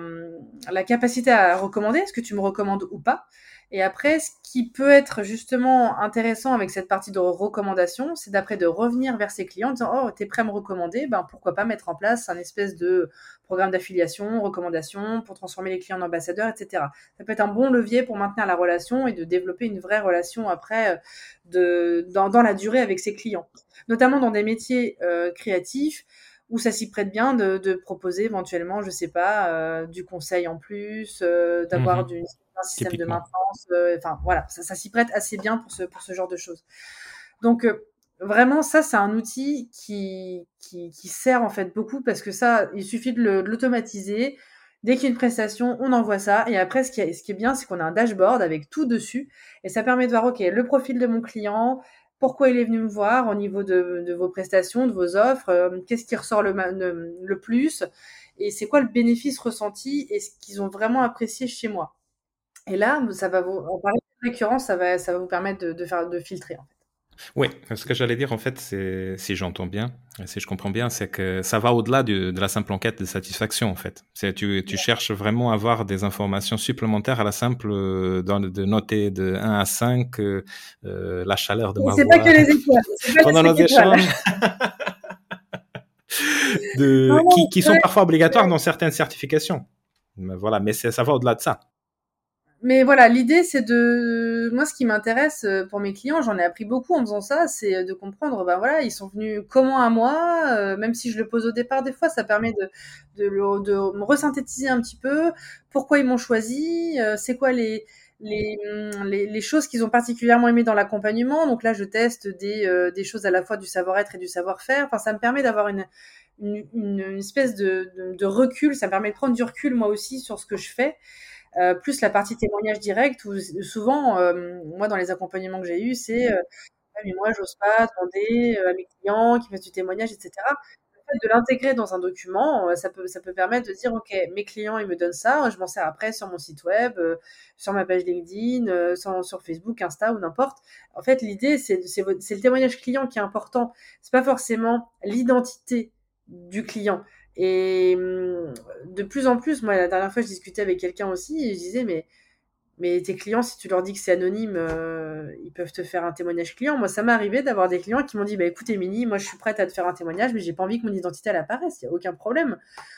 capacité à recommander, est-ce que tu me recommandes ou pas? Et après, ce qui peut être justement intéressant avec cette partie de recommandation, c'est d'après de revenir vers ses clients en disant Oh, t'es prêt à me recommander? Ben pourquoi pas mettre en place un espèce de programme d'affiliation, recommandation pour transformer les clients en ambassadeurs, etc. Ça peut être un bon levier pour maintenir la relation et de développer une vraie relation après euh, de, dans, dans la durée avec ses clients. Notamment dans des métiers euh, créatifs où ça s'y prête bien de, de, proposer éventuellement, je sais pas, euh, du conseil en plus, euh, d'avoir mmh un système de maintenance. Euh, enfin, voilà, ça, ça s'y prête assez bien pour ce, pour ce genre de choses. Donc, euh, vraiment, ça, c'est un outil qui, qui, qui, sert en fait beaucoup parce que ça, il suffit de l'automatiser. Dès qu'il y a une prestation, on envoie ça. Et après, ce qui est, ce qui est bien, c'est qu'on a un dashboard avec tout dessus. Et ça permet de voir, OK, le profil de mon client, pourquoi il est venu me voir au niveau de, vos prestations, de vos offres, euh, qu'est-ce qui ressort le, plus, et c'est quoi le bénéfice ressenti et ce qu'ils ont vraiment apprécié chez moi. Et là, ça va vous, en parler de récurrence, ça va, ça va vous permettre de, faire, de filtrer. Oui, ce que j'allais dire en fait, si j'entends bien, si je comprends bien, c'est que ça va au-delà de, de, la simple enquête de satisfaction en fait. C'est tu, tu cherches vraiment à avoir des informations supplémentaires à la simple euh, dans, de noter de 1 à 5 euh, euh, la chaleur de ma voix. C'est pas que les étoiles. <laughs> Pendant nos échanges. <laughs> de, non, non, qui, qui sont parfois obligatoires dans certaines certifications. Mais voilà, mais ça va au-delà de ça mais voilà, l'idée c'est de moi ce qui m'intéresse euh, pour mes clients, j'en ai appris beaucoup en faisant ça, c'est de comprendre ben voilà, ils sont venus comment à moi, euh, même si je le pose au départ des fois, ça permet de de, le, de me resynthétiser un petit peu pourquoi ils m'ont choisi, euh, c'est quoi les les, les, les, choses qu'ils ont particulièrement aimé dans l'accompagnement. Donc là, je teste des, euh, des choses à la fois du savoir-être et du savoir-faire. Enfin, ça me permet d'avoir une, une, une, espèce de, de, recul. Ça me permet de prendre du recul moi aussi sur ce que je fais. Euh, plus la partie témoignage direct où souvent, euh, moi dans les accompagnements que j'ai eus, c'est euh, ah, mais moi j'ose pas demander à mes clients qui fassent du témoignage, etc. Fait de l'intégrer dans un document, ça peut, permettre de dire ok, mes clients ils me donnent ça, je m'en sers après sur mon site web, sur ma page LinkedIn, sur, sur Facebook, Insta ou n'importe. En fait, l'idée c'est le témoignage client qui est important. C'est pas forcément l'identité du client. Et hum, de plus en plus, moi, la dernière fois, je discutais avec quelqu'un aussi et je disais, mais, mais tes clients, si tu leur dis que c'est anonyme, euh, ils peuvent te faire un témoignage client. Moi, ça m'est arrivé d'avoir des clients qui m'ont dit, bah, écoute, Émilie, moi, je suis prête à te faire un témoignage, mais j'ai pas envie que mon identité, elle apparaisse. Il n'y a aucun problème.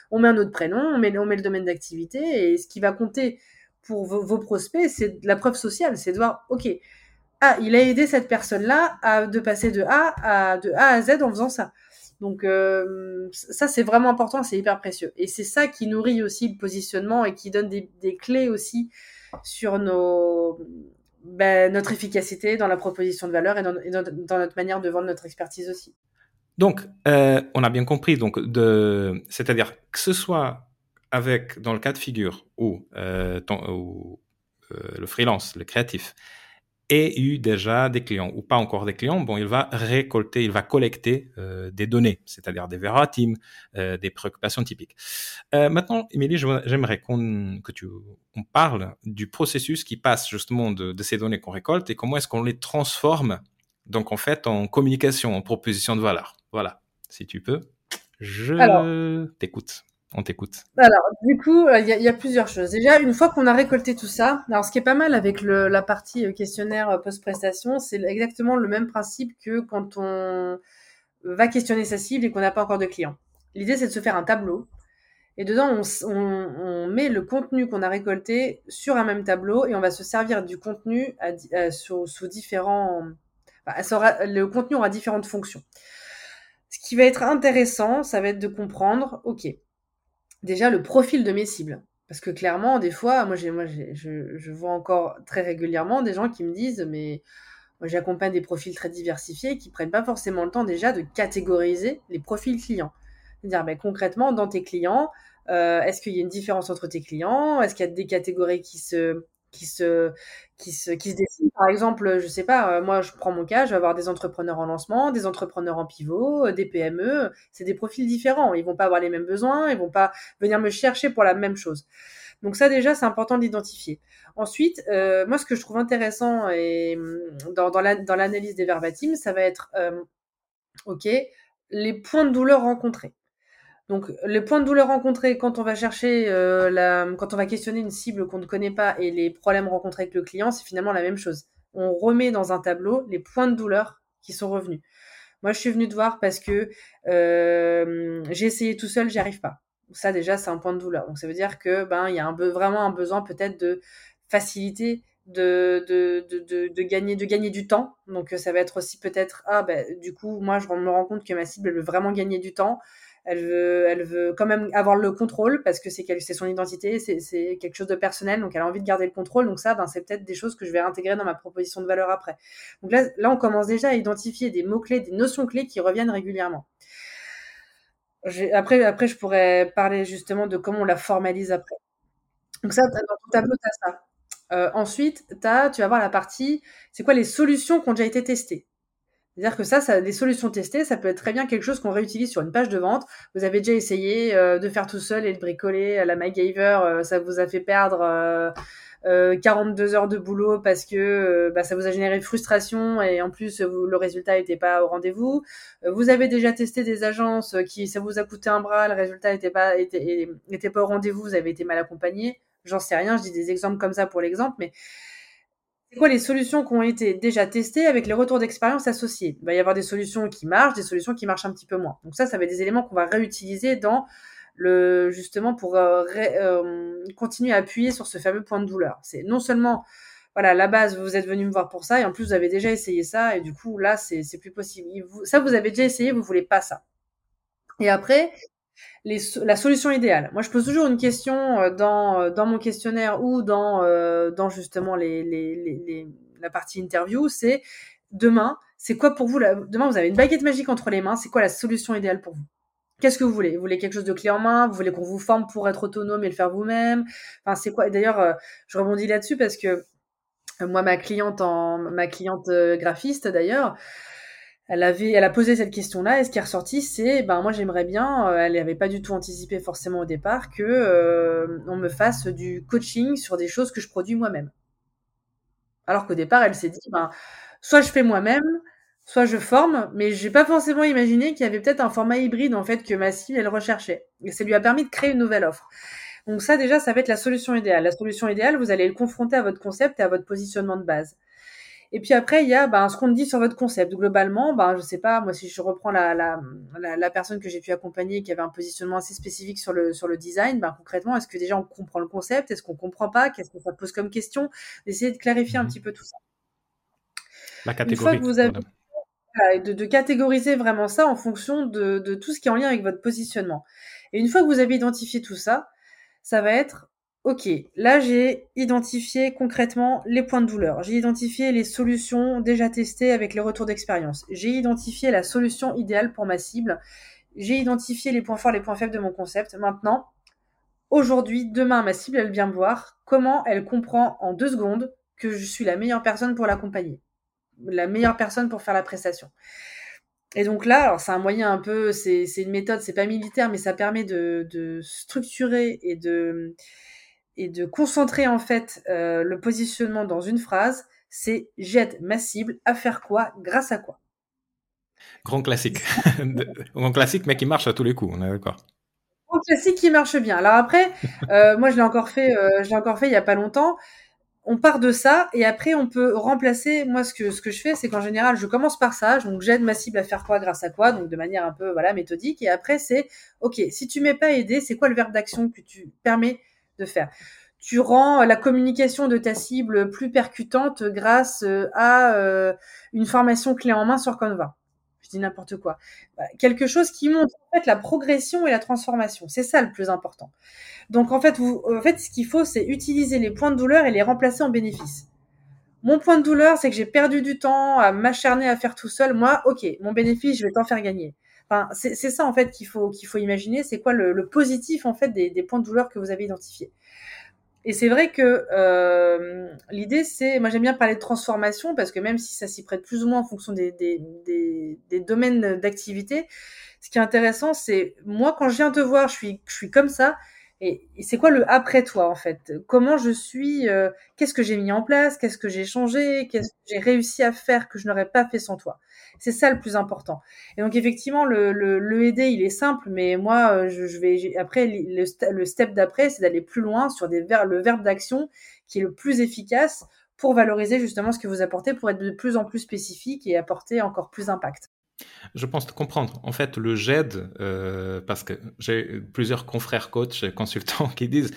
On met un autre prénom, on met, on met le domaine d'activité et ce qui va compter pour vos, prospects, c'est la preuve sociale. C'est de voir, OK, ah, il a aidé cette personne-là de passer de A à, de A à Z en faisant ça Donc ça, c'est vraiment important, c'est hyper précieux. Et c'est ça qui nourrit aussi le positionnement et qui donne des, clés aussi sur nos, ben, notre efficacité dans la proposition de valeur et dans, notre manière de vendre notre expertise aussi. Donc, on a bien compris. Donc, de, c'est-à-dire que ce soit avec, dans le cas de figure où, euh, le freelance, le créatif, ait eu déjà des clients ou pas encore des clients, bon, il va récolter, il va collecter euh, des données, c'est-à-dire des verbatim, euh, des préoccupations typiques. Euh, maintenant, Émilie, j'aimerais qu'on que tu on parle du processus qui passe justement de, de ces données qu'on récolte et comment est-ce qu'on les transforme, donc en fait, en communication, en proposition de valeur. Voilà, si tu peux, je t'écoute on t'écoute. Alors, du coup, euh, il y, a plusieurs choses. Déjà, une fois qu'on a récolté tout ça, alors ce qui est pas mal avec la partie euh, questionnaire euh, post-prestation, c'est exactement le même principe que quand on va questionner sa cible et qu'on n'a pas encore de client. L'idée, c'est de se faire un tableau. Et dedans, on, met le contenu qu'on a récolté sur un même tableau et on va se servir du contenu sous, différents... le contenu aura différentes fonctions. Ce qui va être intéressant, ça va être de comprendre, ok, déjà le profil de mes cibles. Parce que clairement, des fois, moi, je, vois encore très régulièrement des gens qui me disent, mais j'accompagne des profils très diversifiés qui prennent pas forcément le temps déjà de catégoriser les profils clients. C'est-à-dire, ben, concrètement, dans tes clients, euh, est-ce qu'il y a une différence entre tes clients? Est-ce qu'il y a des catégories qui se, qui se, qui se, qui se dessinent. Par exemple, je sais pas, euh, moi, je prends mon cas, je vais avoir des entrepreneurs en lancement, des entrepreneurs en pivot, euh, des PME. C'est des profils différents. Ils vont pas avoir les mêmes besoins, ils vont pas venir me chercher pour la même chose. Donc ça, déjà, c'est important d'identifier. Ensuite, euh, moi, ce que je trouve intéressant et mm, dans, dans l'analyse des verbatims, ça va être, ok, les points de douleur rencontrés. Donc, les points de douleur rencontrés quand on va chercher, euh, quand on va questionner une cible qu'on ne connaît pas et les problèmes rencontrés avec le client, c'est finalement la même chose. On remet dans un tableau les points de douleur qui sont revenus. Moi, je suis venue te voir parce que euh, j'ai essayé tout seul, j'y arrive pas. Ça, déjà, c'est un point de douleur. Donc, ça veut dire que ben, il y a vraiment un besoin peut-être de faciliter de, gagner, du temps. Donc, ça va être aussi peut-être, ah, ben, du coup, moi, je me rends compte que ma cible, veut vraiment gagner du temps elle veut, quand même avoir le contrôle parce que c'est c'est son identité, c'est quelque chose de personnel, donc elle a envie de garder le contrôle. Donc ça, ben, c'est peut-être des choses que je vais intégrer dans ma proposition de valeur après. Donc là, on commence déjà à identifier des mots clés, des notions clés qui reviennent régulièrement. Après, je pourrais parler justement de comment on la formalise après. Donc ça, dans ton tableau, tu as ça. Euh, ensuite, tu vas voir la partie, c'est quoi les solutions qui ont déjà été testées? C'est-à-dire que ça, ça, des solutions testées, ça peut être très bien quelque chose qu'on réutilise sur une page de vente. Vous avez déjà essayé euh, de faire tout seul et de bricoler à la MacGyver, euh, ça vous a fait perdre euh, 42 heures de boulot parce que bah, ça vous a généré frustration et en plus le résultat n'était pas au rendez-vous. vous avez déjà testé des agences qui ça vous a coûté un bras, le résultat n'était pas était pas au rendez-vous, vous avez été mal accompagné. J'en sais rien, je dis des exemples comme ça pour l'exemple, mais c'est quoi les solutions qui ont été déjà testées avec les retours d'expérience associés? Il va y avoir des solutions qui marchent, des solutions qui marchent un petit peu moins. Donc ça, ça va être des éléments qu'on va réutiliser dans le justement pour euh, euh, continuer à appuyer sur ce fameux point de douleur. C'est non seulement voilà la base, vous êtes venu me voir pour ça et en plus vous avez déjà essayé ça et du coup là c'est plus possible. ça vous avez déjà essayé, vous voulez pas ça. Et après, la solution idéale. Moi, je pose toujours une question euh, dans, euh, dans mon questionnaire ou dans, euh, justement la partie interview, c'est demain, c'est quoi pour vous Demain, vous avez une baguette magique entre les mains, c'est quoi la solution idéale pour vous? Qu'est-ce que vous voulez? Vous voulez quelque chose de clé en main? Vous voulez qu'on vous forme pour être autonome et le faire vous-même? Enfin, c'est quoi? D'ailleurs, je rebondis là-dessus parce que moi, ma cliente en ma cliente graphiste d'ailleurs, elle avait, elle a posé cette question-là et ce qui est ressorti, c'est, ben moi j'aimerais bien, euh, elle n'avait pas du tout anticipé forcément au départ que euh, on me fasse du coaching sur des choses que je produis moi-même. Alors qu'au départ, elle s'est dit, ben soit je fais moi-même, soit je forme, mais j'ai pas forcément imaginé qu'il y avait peut-être un format hybride en fait que ma cible elle recherchait. Et ça lui a permis de créer une nouvelle offre. Donc ça déjà, ça va être la solution idéale. La solution idéale, vous allez le confronter à votre concept et à votre positionnement de base. Et puis après, il y a ben, ce qu'on dit sur votre concept. Globalement, ben, je sais pas, moi, si je reprends la, la, la, personne que j'ai pu accompagner qui avait un positionnement assez spécifique sur le, sur le design, ben, concrètement, est-ce que déjà on comprend le concept? Est-ce qu'on comprend pas? Qu'est-ce que ça pose comme question? D'essayer de clarifier un mhm. petit peu tout ça. La catégorie. Une fois que vous avez de, catégoriser vraiment ça en fonction de, de, tout ce qui est en lien avec votre positionnement. Et une fois que vous avez identifié tout ça, ça va être, OK, là j'ai identifié concrètement les points de douleur, j'ai identifié les solutions déjà testées avec les retours d'expérience, j'ai identifié la solution idéale pour ma cible, j'ai identifié les points forts, les points faibles de mon concept. Maintenant, aujourd'hui, demain, ma cible, elle vient me voir. Comment elle comprend en deux secondes que je suis la meilleure personne pour l'accompagner, la meilleure personne pour faire la prestation. Et donc là, alors c'est un moyen un peu, c'est une méthode, c'est pas militaire, mais ça permet de, de structurer et de, et de concentrer en fait euh, le positionnement dans une phrase. C'est j'aide ma cible à faire quoi, grâce à quoi. Grand classique. <laughs> Grand classique, mais qui marche à tous les coups, on est d'accord. Grand classique qui marche bien. Alors après, euh, <laughs> moi je l'ai encore fait, euh, je l'ai encore fait il y a pas longtemps on part de ça et après on peut remplacer. Moi, ce que ce que je fais, c'est qu'en général, je commence par ça. Donc j'aide ma cible à faire quoi grâce à quoi, donc de manière un peu voilà méthodique. Et après, c'est ok. Si tu m'es pas aidé, c'est quoi le verbe d'action que tu permets Tu rends la communication de ta cible plus percutante grâce euh, à euh, une formation clé en main sur Canva. Je dis n'importe quoi. Bah, quelque chose qui montre en fait la progression et la transformation. C'est ça le plus important. Donc en fait, en fait, ce qu'il faut, c'est utiliser les points de douleur et les remplacer en bénéfice. Mon point de douleur, c'est que j'ai perdu du temps à m'acharner à faire tout seul. Moi, ok, mon bénéfice, je vais t'en faire gagner. C'est ça en fait qu'il faut qu'il faut imaginer. C'est quoi le, positif en fait des, points de douleur que vous avez identifiés? Et c'est vrai que euh, l'idée, c'est, moi j'aime bien parler de transformation parce que même si ça s'y prête plus ou moins en fonction des, des, des, des domaines d'activité, ce qui est intéressant, c'est moi quand je viens te voir, je suis, je suis comme ça, et, c'est quoi le après toi en fait? Comment je suis euh, Qu'est-ce que j'ai mis en place Qu'est-ce que j'ai changé Qu'est-ce que j'ai réussi à faire que je n'aurais pas fait sans toi? C'est ça le plus important. Et donc effectivement, le, le, aider, il est simple, mais moi, euh, je, vais après le, le step d'après, c'est d'aller plus loin sur des le verbe d'action qui est le plus efficace pour valoriser justement ce que vous apportez, pour être de plus en plus spécifique et apporter encore plus d'impact. Je pense comprendre. En fait, le GED, euh, parce que j'ai plusieurs confrères coachs et consultants <laughs> qui disent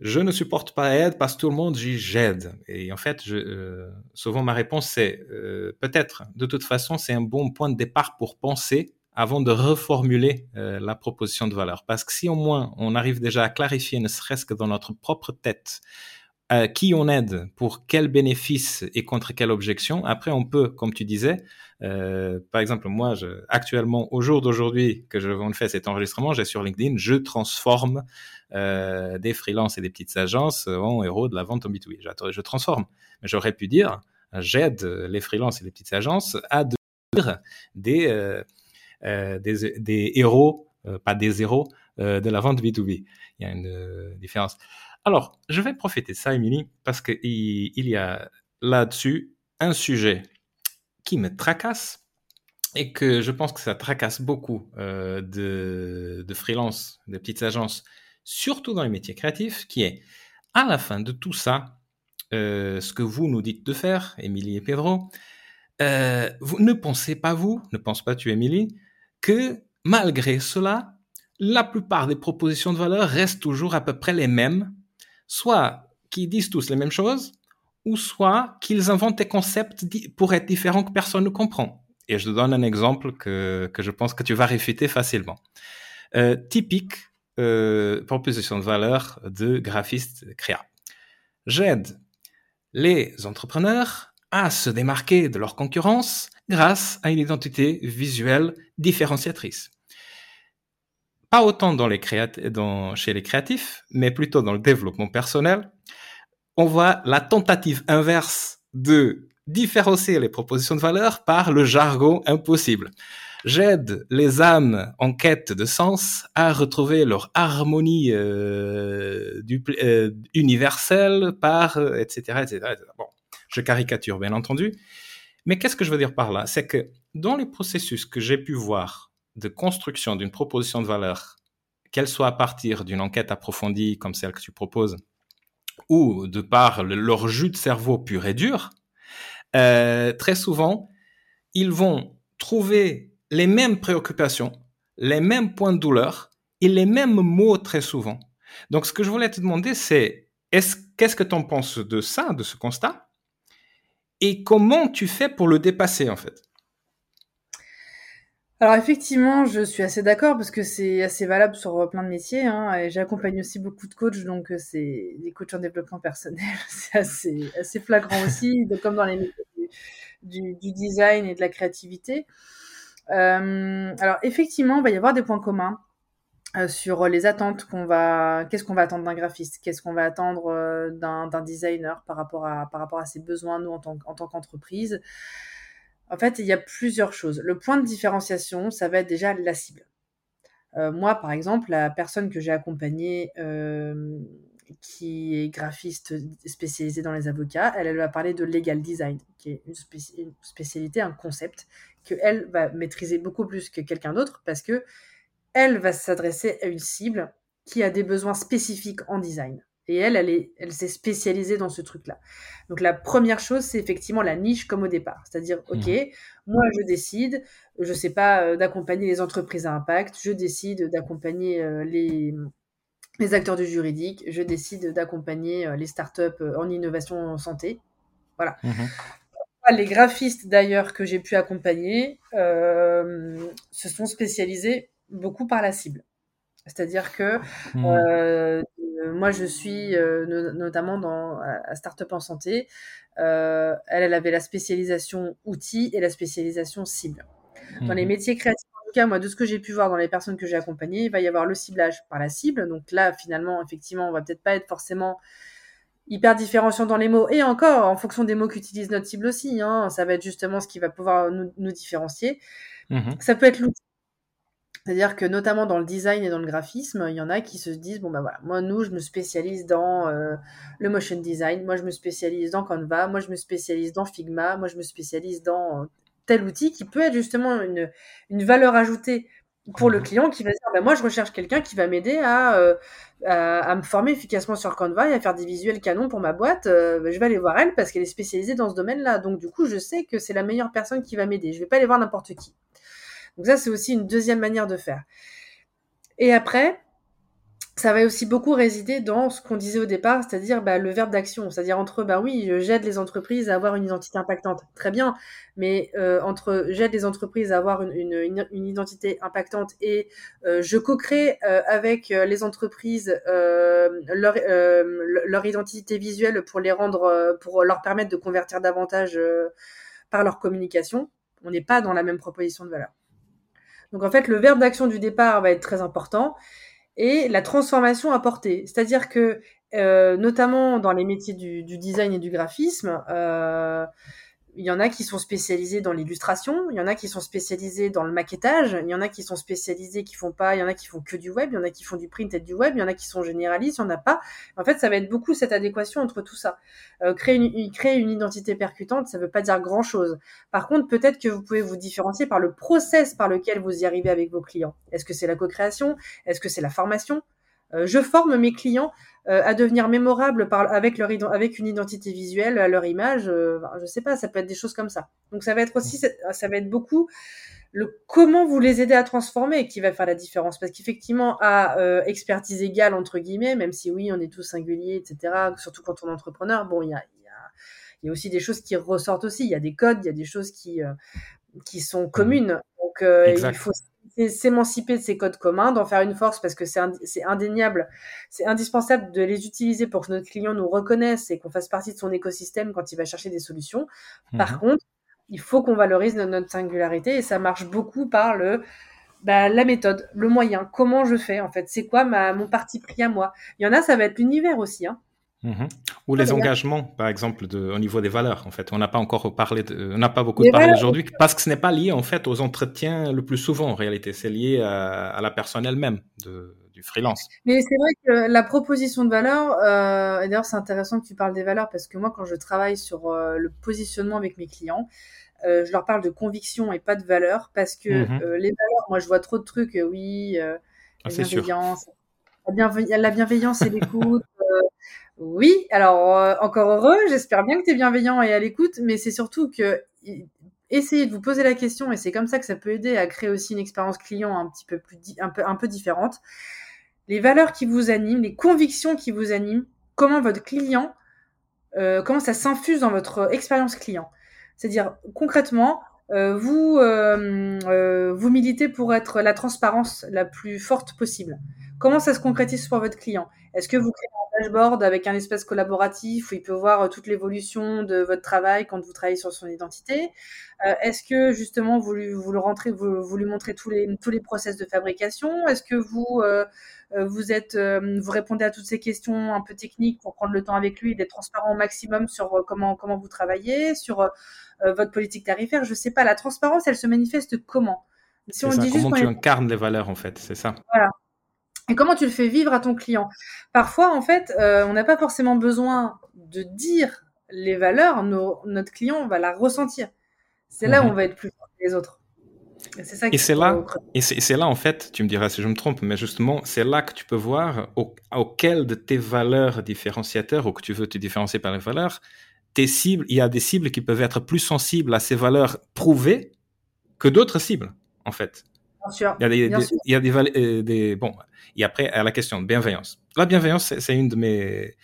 je ne supporte pas aide parce que tout le monde dit j'aide. Et en fait, je, euh, souvent ma réponse c'est euh, peut-être. De toute façon, c'est un bon point de départ pour penser avant de reformuler la proposition de valeur. Parce que si au moins on arrive déjà à clarifier, ne serait-ce que dans notre propre tête, qui on aide, pour quel bénéfice et contre quelle objection. Après, on peut, comme tu disais, euh, par exemple, moi, actuellement, au jour d'aujourd'hui que je vous fais cet enregistrement, j'ai sur LinkedIn, je transforme euh, des freelances et des petites agences en héros de la vente en B2B. Je, transforme. Mais j'aurais pu dire, j'aide les freelances et les petites agences à devenir des, euh, des, héros, pas des héros, de la vente B2B. Il y a une différence. Alors, je vais profiter de ça, Émilie, parce qu'il il y a là-dessus un sujet qui me tracasse et que je pense que ça tracasse beaucoup euh, de, de freelance, de petites agences, surtout dans les métiers créatifs, qui est à la fin de tout ça, euh, ce que vous nous dites de faire, Émilie et Pedro, euh, ne pensez pas vous, ne pense pas tu Émilie, que malgré cela, la plupart des propositions de valeur restent toujours à peu près les mêmes, soit qui disent tous les mêmes choses, ou soit qu'ils inventent des concepts pour être différents que personne ne comprend. Et je te donne un exemple que, que je pense que tu vas réfuter facilement. Euh, typique euh, proposition de valeur de graphiste créa. J'aide les entrepreneurs à se démarquer de leur concurrence grâce à une identité visuelle différenciatrice. Pas autant dans les dans, chez les créatifs, mais plutôt dans le développement personnel, on voit la tentative inverse de différencier les propositions de valeur par le jargon impossible. J'aide les âmes en quête de sens à retrouver leur harmonie euh, du, euh, universelle par etc., etc., etc. Bon, je caricature bien entendu, mais qu'est-ce que je veux dire par là? C'est que dans les processus que j'ai pu voir de construction d'une proposition de valeur, qu'elle soit à partir d'une enquête approfondie comme celle que tu proposes, ou de par leur jus de cerveau pur et dur, euh, très souvent, ils vont trouver les mêmes préoccupations, les mêmes points de douleur et les mêmes mots très souvent. Donc, ce que je voulais te demander, c'est est-ce, qu'est-ce que tu en penses de ça, de ce constat? Et comment tu fais pour le dépasser, en fait? Alors effectivement, je suis assez d'accord parce que c'est assez valable sur euh, plein de métiers. Hein, et j'accompagne aussi beaucoup de coachs, donc euh, c'est des coachs en développement personnel, <laughs> c'est assez, flagrant aussi, comme dans les métiers du, design et de la créativité. Euh, alors effectivement, il va y avoir des points communs sur les attentes qu'on va, qu'est-ce qu'on va attendre d'un graphiste, qu'est-ce qu'on va attendre d'un designer par rapport à ses besoins nous en tant qu'entreprise. En fait, il y a plusieurs choses. Le point de différenciation, ça va être déjà la cible. Euh, moi, par exemple, la personne que j'ai accompagnée, euh, qui est graphiste spécialisée dans les avocats, elle, va parler de legal design, qui est une, spécialité, un concept qu'elle va maîtriser beaucoup plus que quelqu'un d'autre parce que elle va s'adresser à une cible qui a des besoins spécifiques en design. Et elle, elle, est, elle s'est spécialisée dans ce truc-là. Donc la première chose, c'est effectivement la niche comme au départ. C'est-à-dire, mmh. OK, moi je décide, je sais pas, euh, d'accompagner les entreprises à impact, je décide d'accompagner euh, les, les acteurs du juridique, je décide d'accompagner euh, les startups en innovation en santé. Voilà. Mmh les graphistes d'ailleurs que j'ai pu accompagner se sont spécialisés beaucoup par la cible. C'est-à-dire que mmh. Euh, moi, je suis euh, notamment dans à Startup en santé. Euh, elle, elle avait la spécialisation outils et la spécialisation cible. Dans les mmh métiers créatifs, en tout cas, moi, de ce que j'ai pu voir dans les personnes que j'ai accompagnées, il va y avoir le ciblage par la cible. Donc là, finalement, effectivement, on va peut-être pas être forcément hyper différenciant dans les mots. Et encore, en fonction des mots qu'utilise notre cible aussi, hein, ça va être justement ce qui va pouvoir nous, nous différencier. Mmh ça peut être l'outil c'est-à-dire que notamment dans le design et dans le graphisme, il y en a qui se disent bon ben voilà, moi nous je me spécialise dans euh, le motion design, moi je me spécialise dans Canva, moi je me spécialise dans Figma, moi je me spécialise dans tel outil qui peut être justement une, une valeur ajoutée pour le client qui va dire ben moi je recherche quelqu'un qui va m'aider à, euh, à, me former efficacement sur Canva et à faire des visuels canons pour ma boîte. Euh, ben, je vais aller voir elle parce qu'elle est spécialisée dans ce domaine-là. Donc du coup je sais que c'est la meilleure personne qui va m'aider. Je vais pas aller voir n'importe qui. Donc ça, c'est aussi une deuxième manière de faire. Et après, ça va aussi beaucoup résider dans ce qu'on disait au départ, c'est-à-dire bah, le verbe d'action. C'est-à-dire entre, bah oui, j'aide les entreprises à avoir une identité impactante. Très bien. Mais euh, entre j'aide les entreprises à avoir une, identité impactante et euh, je co-crée euh, avec les entreprises leur, leur identité visuelle pour les rendre, pour leur permettre de convertir davantage par leur communication, on n'est pas dans la même proposition de valeur. Donc en fait, le verbe d'action du départ va être très important et la transformation apportée. C'est-à-dire que, euh, notamment dans les métiers du, design et du graphisme, euh, il y en a qui sont spécialisés dans l'illustration, il y en a qui sont spécialisés dans le maquettage, il y en a qui sont spécialisés qui font pas, il y en a qui font que du web, il y en a qui font du print et du web, il y en a qui sont généralistes, il y en a pas. En fait, ça va être beaucoup cette adéquation entre tout ça. Euh, créer, une, identité percutante, ça veut pas dire grand chose. Par contre, peut-être que vous pouvez vous différencier par le process par lequel vous y arrivez avec vos clients. Est-ce que c'est la co-création? Est-ce que c'est la formation? Je forme mes clients euh, à devenir mémorables par, avec, leur, avec une identité visuelle, à leur image. Euh, je sais pas, ça peut être des choses comme ça. Donc ça va être aussi, ça va être beaucoup le comment vous les aidez à transformer qui va faire la différence. Parce qu'effectivement, à expertise égale, entre guillemets, même si oui, on est tous singuliers, etc., surtout quand on est entrepreneur, bon, il y a, y, a, y a, aussi des choses qui ressortent aussi. Il y a des codes, il y a des choses qui, qui sont communes. Donc, il faut s'émanciper de ces codes communs, d'en faire une force parce que c'est indéniable, c'est indispensable de les utiliser pour que notre client nous reconnaisse et qu'on fasse partie de son écosystème quand il va chercher des solutions. Par mhm. contre, il faut qu'on valorise notre singularité et ça marche beaucoup par le bah, la méthode, le moyen, comment je fais en fait, c'est quoi ma, mon parti pris à moi? Il y en a, ça va être l'univers aussi. Hein. Mhm. Ou les engagements, par exemple, de, au niveau des valeurs. En fait, on n'a pas encore parlé, on n'a pas beaucoup parlé aujourd'hui parce que ce n'est pas lié en fait aux entretiens le plus souvent. En réalité, c'est lié à, la personne elle-même du freelance. Mais c'est vrai que la proposition de valeur, euh, et d'ailleurs c'est intéressant que tu parles des valeurs parce que moi quand je travaille sur euh, le positionnement avec mes clients, euh, je leur parle de conviction et pas de valeur parce que mhm. les valeurs, moi je vois trop de trucs, oui, la ah, bienveillance, la, la, bienveillance et l'écoute. <laughs> Oui, alors euh, encore heureux, j'espère bien que tu es bienveillant et à l'écoute, mais c'est surtout que essayez de vous poser la question et c'est comme ça que ça peut aider à créer aussi une expérience client un petit peu plus un peu différente. Les valeurs qui vous animent, les convictions qui vous animent, comment votre client euh, comment ça s'infuse dans votre expérience client. C'est-à-dire concrètement, vous, vous militez pour être la transparence la plus forte possible. Comment ça se concrétise pour votre client? Est-ce que vous créez dashboard avec un espace collaboratif où il peut voir toute l'évolution de votre travail quand vous travaillez sur son identité Est-ce que justement vous lui, vous le rentrez, vous, vous, lui montrez tous les, tous les process de fabrication? Est-ce que vous euh, vous êtes, euh, vous répondez à toutes ces questions un peu techniques pour prendre le temps avec lui et d'être transparent au maximum sur euh, comment comment vous travaillez, sur votre politique tarifaire? Je sais pas, la transparence, elle se manifeste comment? Si on dit Comment tu incarnes les valeurs en fait, c'est ça. Voilà. Et comment tu le fais vivre à ton client? Parfois, en fait, on n'a pas forcément besoin de dire les valeurs, notre client va la ressentir. C'est là où mhm. on va être plus fort que les autres. Et c'est là, et c'est là en fait, tu me diras si je me trompe, mais justement, c'est là que tu peux voir auquel de tes valeurs différenciateurs ou que tu veux te différencier par les valeurs, tes cibles, il y a des cibles qui peuvent être plus sensibles à ces valeurs prouvées que d'autres cibles, en fait. Bien. Il y a des, il y a des, euh, des, bon, et après à la question de bienveillance. La bienveillance, c'est une de mes,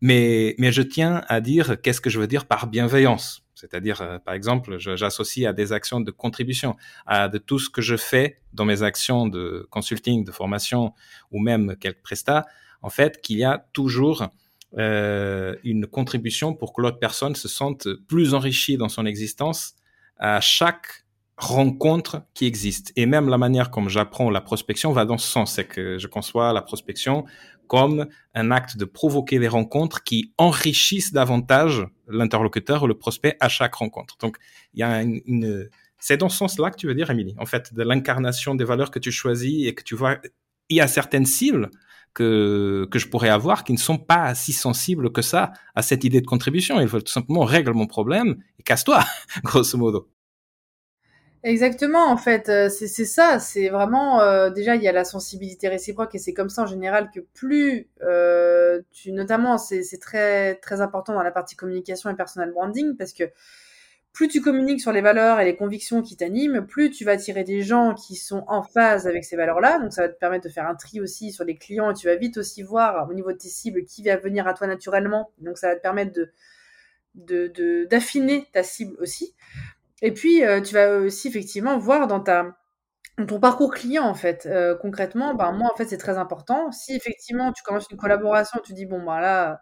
mais, mais je tiens à dire qu'est-ce que je veux dire par bienveillance. C'est-à-dire, euh, par exemple, j'associe à des actions de contribution, à de tout ce que je fais dans mes actions de consulting, de formation ou même quelques prestats, en fait, qu'il y a toujours euh, une contribution pour que l'autre personne se sente plus enrichie dans son existence à chaque rencontre qui existe. Et même la manière comme j'apprends la prospection va dans ce sens. C'est que je conçois la prospection comme un acte de provoquer des rencontres qui enrichissent davantage l'interlocuteur ou le prospect à chaque rencontre. Donc, il y a une, c'est dans ce sens-là que tu veux dire, Émilie, en fait, de l'incarnation des valeurs que tu choisis et que tu vois, il y a certaines cibles que, que je pourrais avoir qui ne sont pas si sensibles que ça à cette idée de contribution. Ils veulent tout simplement régler mon problème et casse-toi, <laughs> grosso modo. Exactement, en fait, euh, c'est ça. C'est vraiment euh, déjà il y a la sensibilité réciproque et c'est comme ça en général que plus euh, notamment, c'est très très important dans la partie communication et personal branding parce que plus tu communiques sur les valeurs et les convictions qui t'animent, plus tu vas attirer des gens qui sont en phase avec ces valeurs-là. Donc ça va te permettre de faire un tri aussi sur les clients et tu vas vite aussi voir au niveau de tes cibles qui va venir à toi naturellement. Donc ça va te permettre de d'affiner ta cible aussi. Et puis, euh, tu vas aussi effectivement voir dans ta ton parcours client, en fait. Euh, concrètement, ben, moi, en fait, c'est très important. Si effectivement, tu commences une collaboration, tu dis: «Bon, ben, là,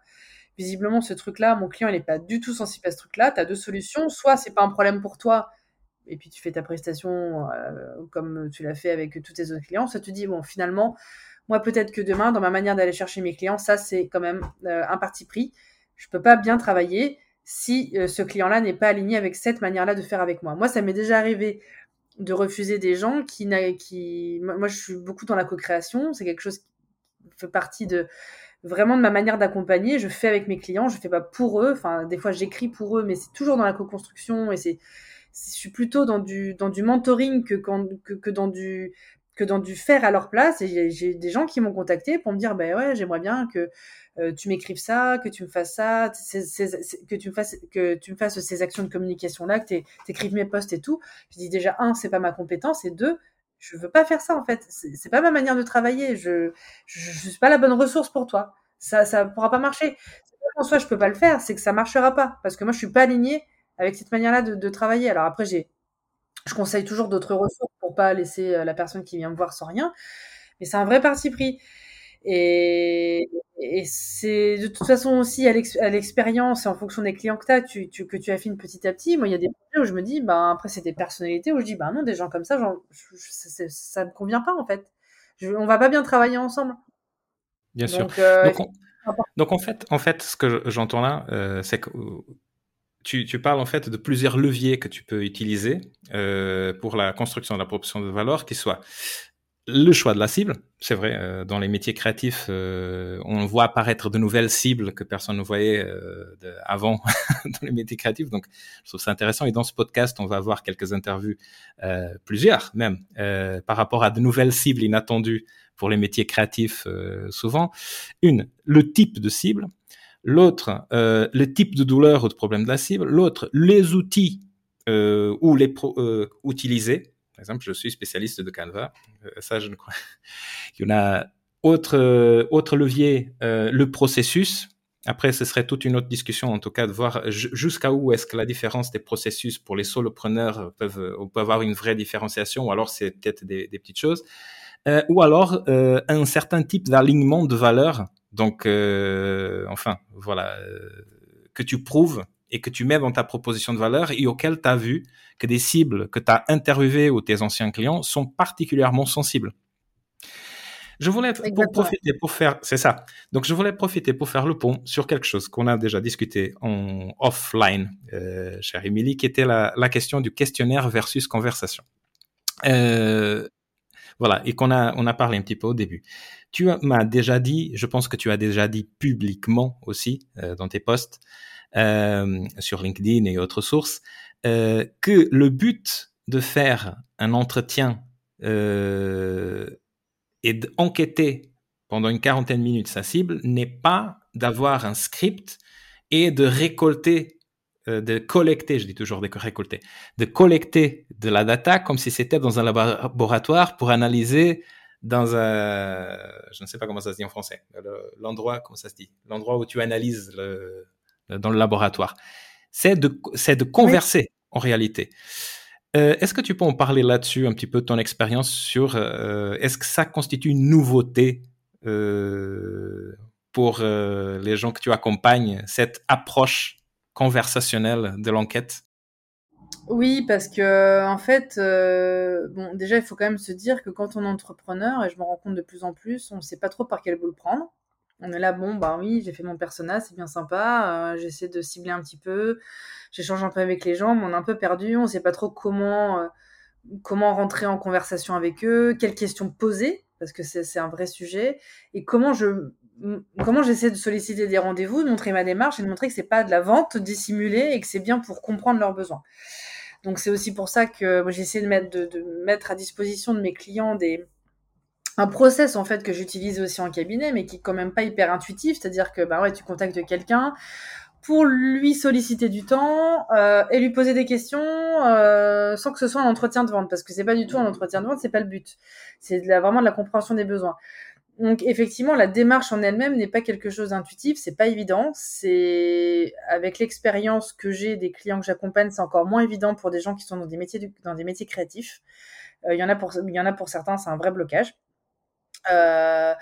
visiblement, ce truc-là, mon client, il est pas du tout sensible à ce truc-là», tu as 2 solutions. Soit c'est pas un problème pour toi et puis tu fais ta prestation, euh, comme tu l'as fait avec tous tes autres clients. Soit tu dis: «Bon, finalement, moi, peut-être que demain, dans ma manière d'aller chercher mes clients, ça, c'est quand même, un parti pris. Je peux pas bien travailler si euh, ce client-là n'est pas aligné avec cette manière-là de faire avec moi. Moi, ça m'est déjà arrivé de refuser des gens qui, qui moi, je suis beaucoup dans la co-création, c'est quelque chose qui fait partie de vraiment de ma manière d'accompagner. Je fais avec mes clients, je fais pas pour eux. Enfin, des fois, j'écris pour eux, mais c'est toujours dans la co-construction et c'est, je suis plutôt dans du dans du mentoring que, que dans du que dans du faire à leur place. Et j'ai des gens qui m'ont contacté pour me dire, ben ouais, j'aimerais bien que euh, tu m'écrives ça, que tu me fasses ça, que tu me fasses ces actions de communication là, que tu écrives mes posts et tout. Je dis déjà un, c'est pas ma compétence, et deux, je veux pas faire ça en fait. C'est pas ma manière de travailler. Je, je, je suis pas la bonne ressource pour toi. Ça, ça pourra pas marcher. En soi, je peux pas le faire, c'est que ça marchera pas parce que moi, je suis pas alignée avec cette manière-là de, de travailler. Alors après, j'ai je conseille toujours d'autres ressources pour pas laisser euh, la personne qui vient me voir sans rien. Mais c'est un vrai parti pris. Et, et c'est de toute façon aussi à l'expérience et en fonction des clients que, as, tu, tu, que tu affines petit à petit. Moi, il y a des projets où je me dis, ben, après, c'est des personnalités où je dis, ben non, des gens comme ça, genre, ça ne me convient pas en fait. Je, on va pas bien travailler ensemble. Bien sûr. Euh, donc, en, fait, en fait, ce que j'entends là, euh, c'est que tu, parles en fait de plusieurs leviers que tu peux utiliser euh, pour la construction de la proposition de valeur, qui soit le choix de la cible, c'est vrai, euh, dans les métiers créatifs, euh, on voit apparaître de nouvelles cibles que personne ne voyait avant <laughs> dans les métiers créatifs. Donc, je trouve ça intéressant. Et dans ce podcast, on va avoir quelques interviews, plusieurs même, par rapport à de nouvelles cibles inattendues pour les métiers créatifs souvent. Une, le type de cible. L'autre, le type de douleur ou de problème de la cible. L'autre, les outils ou les pro utiliser par exemple, je suis spécialiste de Canva. Euh, ça, je ne crois. <laughs> Il y en a autre, autre levier, euh, le processus. Après, ce serait toute une autre discussion, en tout cas, de voir jusqu'à où est-ce que la différence des processus pour les solopreneurs peuvent, on peut avoir une vraie différenciation, ou alors c'est peut-être des, des, petites choses, euh, ou alors euh, un certain type d'alignement de valeurs. Donc, euh, enfin, voilà, euh, que tu prouves et que tu mets dans ta proposition de valeur et auquel tu as vu que des cibles que tu as interviewées ou tes anciens clients sont particulièrement sensibles. Je voulais pour profiter pour faire, c'est ça. Donc je voulais profiter pour faire le pont sur quelque chose qu'on a déjà discuté en offline, euh, chère Émilie, qui était la, la, question du questionnaire versus conversation. Euh, voilà, et qu'on a on a parlé un petit peu au début. Tu m'as déjà dit, je pense que tu as déjà dit publiquement aussi euh, dans tes posts euh, sur LinkedIn et autres sources euh, que le but de faire un entretien et d'enquêter pendant une quarantaine de minutes sa cible n'est pas d'avoir un script et de récolter, de collecter, je dis toujours de récolter, de collecter de la data comme si c'était dans un laboratoire pour analyser dans un, je ne sais pas comment ça se dit en français, l'endroit, comment ça se dit, l'endroit où tu analyses le, dans le laboratoire. C'est de, c'est de converser en réalité. Euh, est-ce que tu peux en parler là-dessus un petit peu de ton expérience sur euh, est-ce que ça constitue une nouveauté euh, pour les gens que tu accompagnes, cette approche conversationnelle de l'enquête? Oui, parce que en fait, bon, déjà il faut quand même se dire que quand on est entrepreneur, et je me rends compte de plus en plus, on ne sait pas trop par quel bout le prendre. On est là, bon, bah oui, j'ai fait mon persona, c'est bien sympa, j'essaie de cibler un petit peu j'échange un peu avec les gens, mais on est un peu perdu, on sait pas trop comment, euh, comment rentrer en conversation avec eux, quelles questions poser, parce que c'est un vrai sujet, et comment je comment j'essaie de solliciter des rendez-vous, de montrer ma démarche et de montrer que c'est pas de la vente dissimulée et que c'est bien pour comprendre leurs besoins. Donc c'est aussi pour ça que j'essaie de mettre, à disposition de mes clients des, un process en fait que j'utilise aussi en cabinet, mais qui est quand même pas hyper intuitif, c'est-à-dire que bah ouais, tu contactes quelqu'un, pour lui solliciter du temps euh, et lui poser des questions euh, sans que ce soit un entretien de vente. Parce que c'est pas du tout un entretien de vente c'est pas le but. C'est vraiment de la compréhension des besoins donc effectivement la démarche en elle-même n'est pas quelque chose d'intuitif c'est pas évident. C'est avec l'expérience que j'ai des clients que j'accompagne c'est encore moins évident pour des gens qui sont dans des métiers dans des métiers créatifs. Euh, il y en a pour certains c'est un vrai blocage. Euh,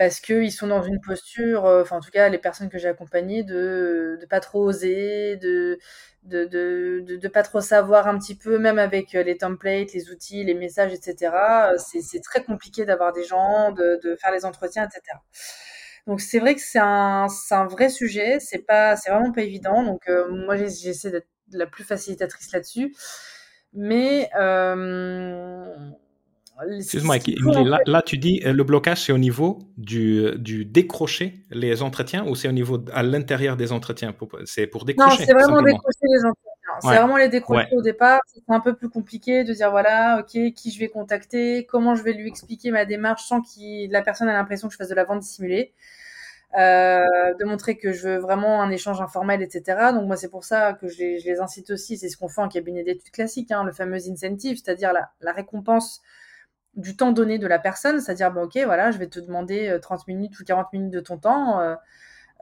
parce qu'ils sont dans une posture, euh, enfin en tout cas les personnes que j'ai accompagnées, de de pas trop oser, de de, pas trop savoir un petit peu, même avec euh, les templates, les outils, les messages, etc. Euh, c'est très compliqué d'avoir des gens, de, faire les entretiens, etc. Donc c'est vrai que c'est un, un vrai sujet, c'est pas, c'est vraiment pas évident. Donc moi j'essaie d'être la plus facilitatrice là-dessus, mais Excuse-moi, là, tu dis euh, le blocage, c'est au niveau du, euh, du décrocher les entretiens ou c'est au niveau à l'intérieur des entretiens C'est pour décrocher Non, c'est vraiment décrocher les entretiens. C'est vraiment les décrocher au départ. C'est un peu plus compliqué de dire voilà, ok, qui je vais contacter, comment je vais lui expliquer ma démarche sans que la personne ait l'impression que je fasse de la vente dissimulée. Euh, de montrer que je veux vraiment un échange informel, etc. Donc moi c'est pour ça que je les, je les incite aussi, c'est ce qu'on fait en cabinet d'études classique, hein, le fameux incentive, c'est-à-dire la, la récompense du temps donné de la personne, c'est-à-dire, bah, ok, voilà, je vais te demander 30 euh, minutes ou 40 minutes de ton temps, euh,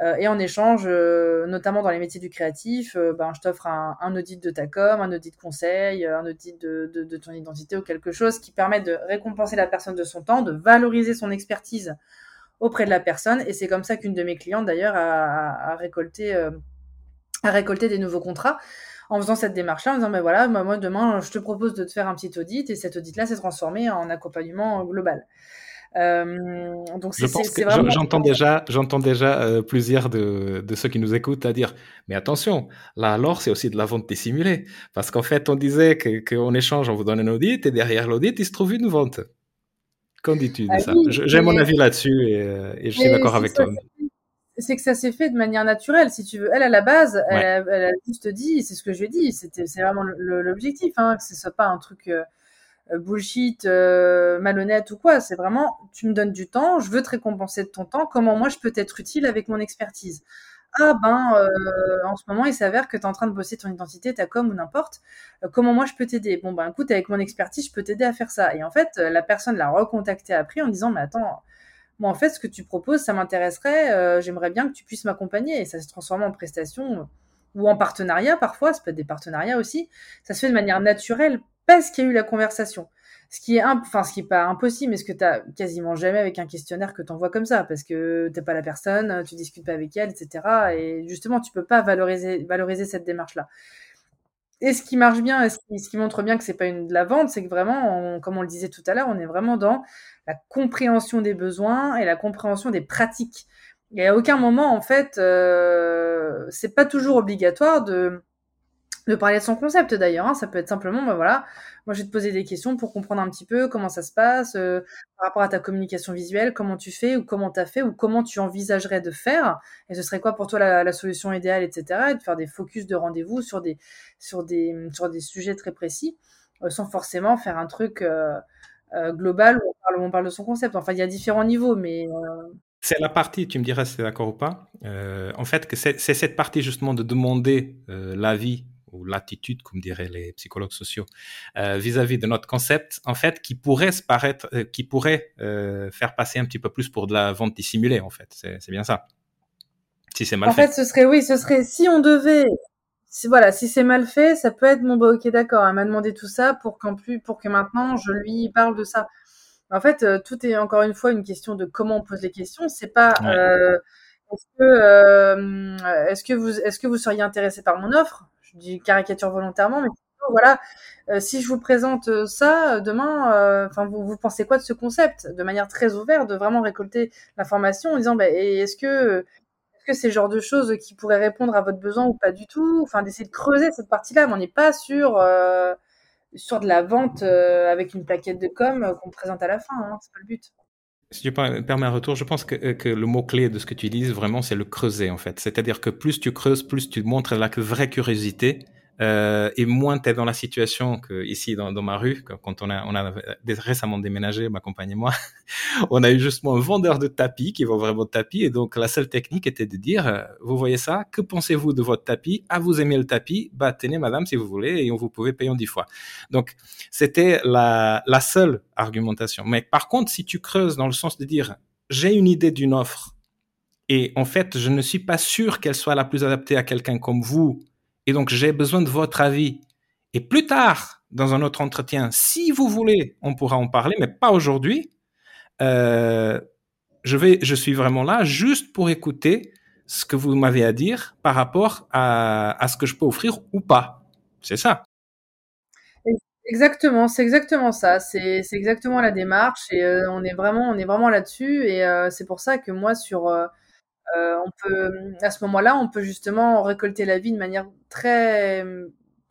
euh, et en échange, notamment dans les métiers du créatif, ben, je t'offre un, audit de ta com, un audit de conseil, un audit de, de, ton identité ou quelque chose qui permet de récompenser la personne de son temps, de valoriser son expertise auprès de la personne, et c'est comme ça qu'une de mes clientes, d'ailleurs, a récolté des nouveaux contrats en faisant cette démarche-là, en disant, ben voilà, moi, demain, je te propose de te faire un petit audit, et cet audit-là s'est transformé en accompagnement global. Euh, donc j'entends déjà, j'entends déjà euh, plusieurs de, de, ceux qui nous écoutent à dire, mais attention, là alors c'est aussi de la vente dissimulée, parce qu'en fait on disait que qu'on échange, on vous donne un audit et derrière l'audit il se trouve une vente. Qu'en dis-tu de ah ça? J'ai mon avis là-dessus et, euh, et, je suis d'accord avec toi c'est que ça s'est fait de manière naturelle, si tu veux. Elle, à la base, elle, a, juste dit, c'est ce que je lui ai dit, c'était, c'est vraiment l'objectif, hein, que ce soit pas un truc euh, euh, bullshit, euh, malhonnête ou quoi. C'est vraiment, tu me donnes du temps, je veux te récompenser de ton temps, comment moi je peux t'être utile avec mon expertise? Ah ben, en ce moment, il s'avère que tu es en train de bosser ton identité, ta com ou n'importe. comment moi je peux t'aider? Bon ben, écoute, avec mon expertise, je peux t'aider à faire ça. Et en fait, la personne l'a recontacté après en disant, mais attends, moi, en fait, ce que tu proposes, ça m'intéresserait. J'aimerais bien que tu puisses m'accompagner. Et ça se transforme en prestation ou en partenariat parfois. Ça peut être des partenariats aussi. Ça se fait de manière naturelle parce qu'il y a eu la conversation. Ce qui est, enfin, ce qui est pas impossible, mais ce que tu as quasiment jamais avec un questionnaire que tu envoies comme ça, parce que t'es pas la personne, tu discutes pas avec elle, etc. Et justement, tu peux pas valoriser, valoriser cette démarche-là. Et ce qui marche bien, et ce qui, montre bien que c'est pas une de la vente, c'est que vraiment, comme on le disait tout à l'heure, on est vraiment dans la compréhension des besoins et la compréhension des pratiques. Et à aucun moment, en fait, euh, c'est pas toujours obligatoire de de parler de son concept d'ailleurs. Hein. Ça peut être simplement, bah voilà, moi je vais te poser des questions pour comprendre un petit peu comment ça se passe euh, par rapport à ta communication visuelle, comment tu fais ou comment tu as fait ou comment tu envisagerais de faire et ce serait quoi pour toi la, solution idéale, etc. Et de faire des focus de rendez-vous sur des, sujets très précis euh, sans forcément faire un truc euh, global où on, parle, on, parle, de son concept. Enfin, il y a différents niveaux, mais. C'est la partie, tu me diras si tu d'accord ou pas. en fait, c'est cette partie justement de demander l'avis ou l'attitude, comme diraient les psychologues sociaux, euh, vis-à-vis de notre concept, en fait, qui pourrait se paraître, euh, qui pourrait euh, faire passer un petit peu plus pour de la vente dissimulée, en fait. C'est bien ça. Si c'est mal fait. En fait, ce serait, oui, ce serait, si on devait, si, voilà, si c'est mal fait, ça peut être, bon, bah, ok, d'accord, elle m'a demandé tout ça pour qu'en plus, pour que maintenant, je lui parle de ça. En fait, tout est encore une fois une question de comment on pose les questions. C'est pas, est-ce que, est-ce que vous, est-ce que vous seriez intéressé par mon offre? Dis caricature volontairement, mais voilà, euh, si je vous présente euh, ça euh, demain, enfin vous, vous pensez quoi de ce concept? De manière très ouverte, de vraiment récolter l'information en disant, bah, est-ce que est-ce que c'est le genre de choses qui pourraient répondre à votre besoin ou pas du tout? Enfin, d'essayer de creuser cette partie-là, mais on n'est pas sur sur de la vente avec une plaquette de com qu'on présente à la fin. Hein, c'est pas le but. Si tu permets un retour, je pense que, que le mot-clé de ce que tu dis, vraiment, c'est le creuser, en fait. C'est-à-dire que plus tu creuses, plus tu montres la vraie curiosité euh, et moins tu es dans la situation que ici dans, dans, ma rue, quand on a, on a récemment déménagé, ma compagne et moi, <laughs> on a eu justement un vendeur de tapis qui vend vraiment de tapis. Et donc la seule technique était de dire, euh, vous voyez ça, que pensez-vous de votre tapis? Ah, vous aimez le tapis? Bah tenez madame si vous voulez et on vous pouvez payer en dix fois. Donc c'était la, la seule argumentation. Mais par contre, si tu creuses dans le sens de dire, j'ai une idée d'une offre et en fait, je ne suis pas sûr qu'elle soit la plus adaptée à quelqu'un comme vous et donc, j'ai besoin de votre avis. Et plus tard, dans un autre entretien, si vous voulez, on pourra en parler, mais pas aujourd'hui. Euh, je vais, je suis vraiment là juste pour écouter ce que vous m'avez à dire par rapport à, ce que je peux offrir ou pas. C'est ça. Exactement, c'est exactement ça. C'est exactement la démarche et euh, on est vraiment, on est vraiment là-dessus. Et euh, c'est pour ça que moi, sur on peut, à ce moment-là, on peut justement récolter la vie de manière très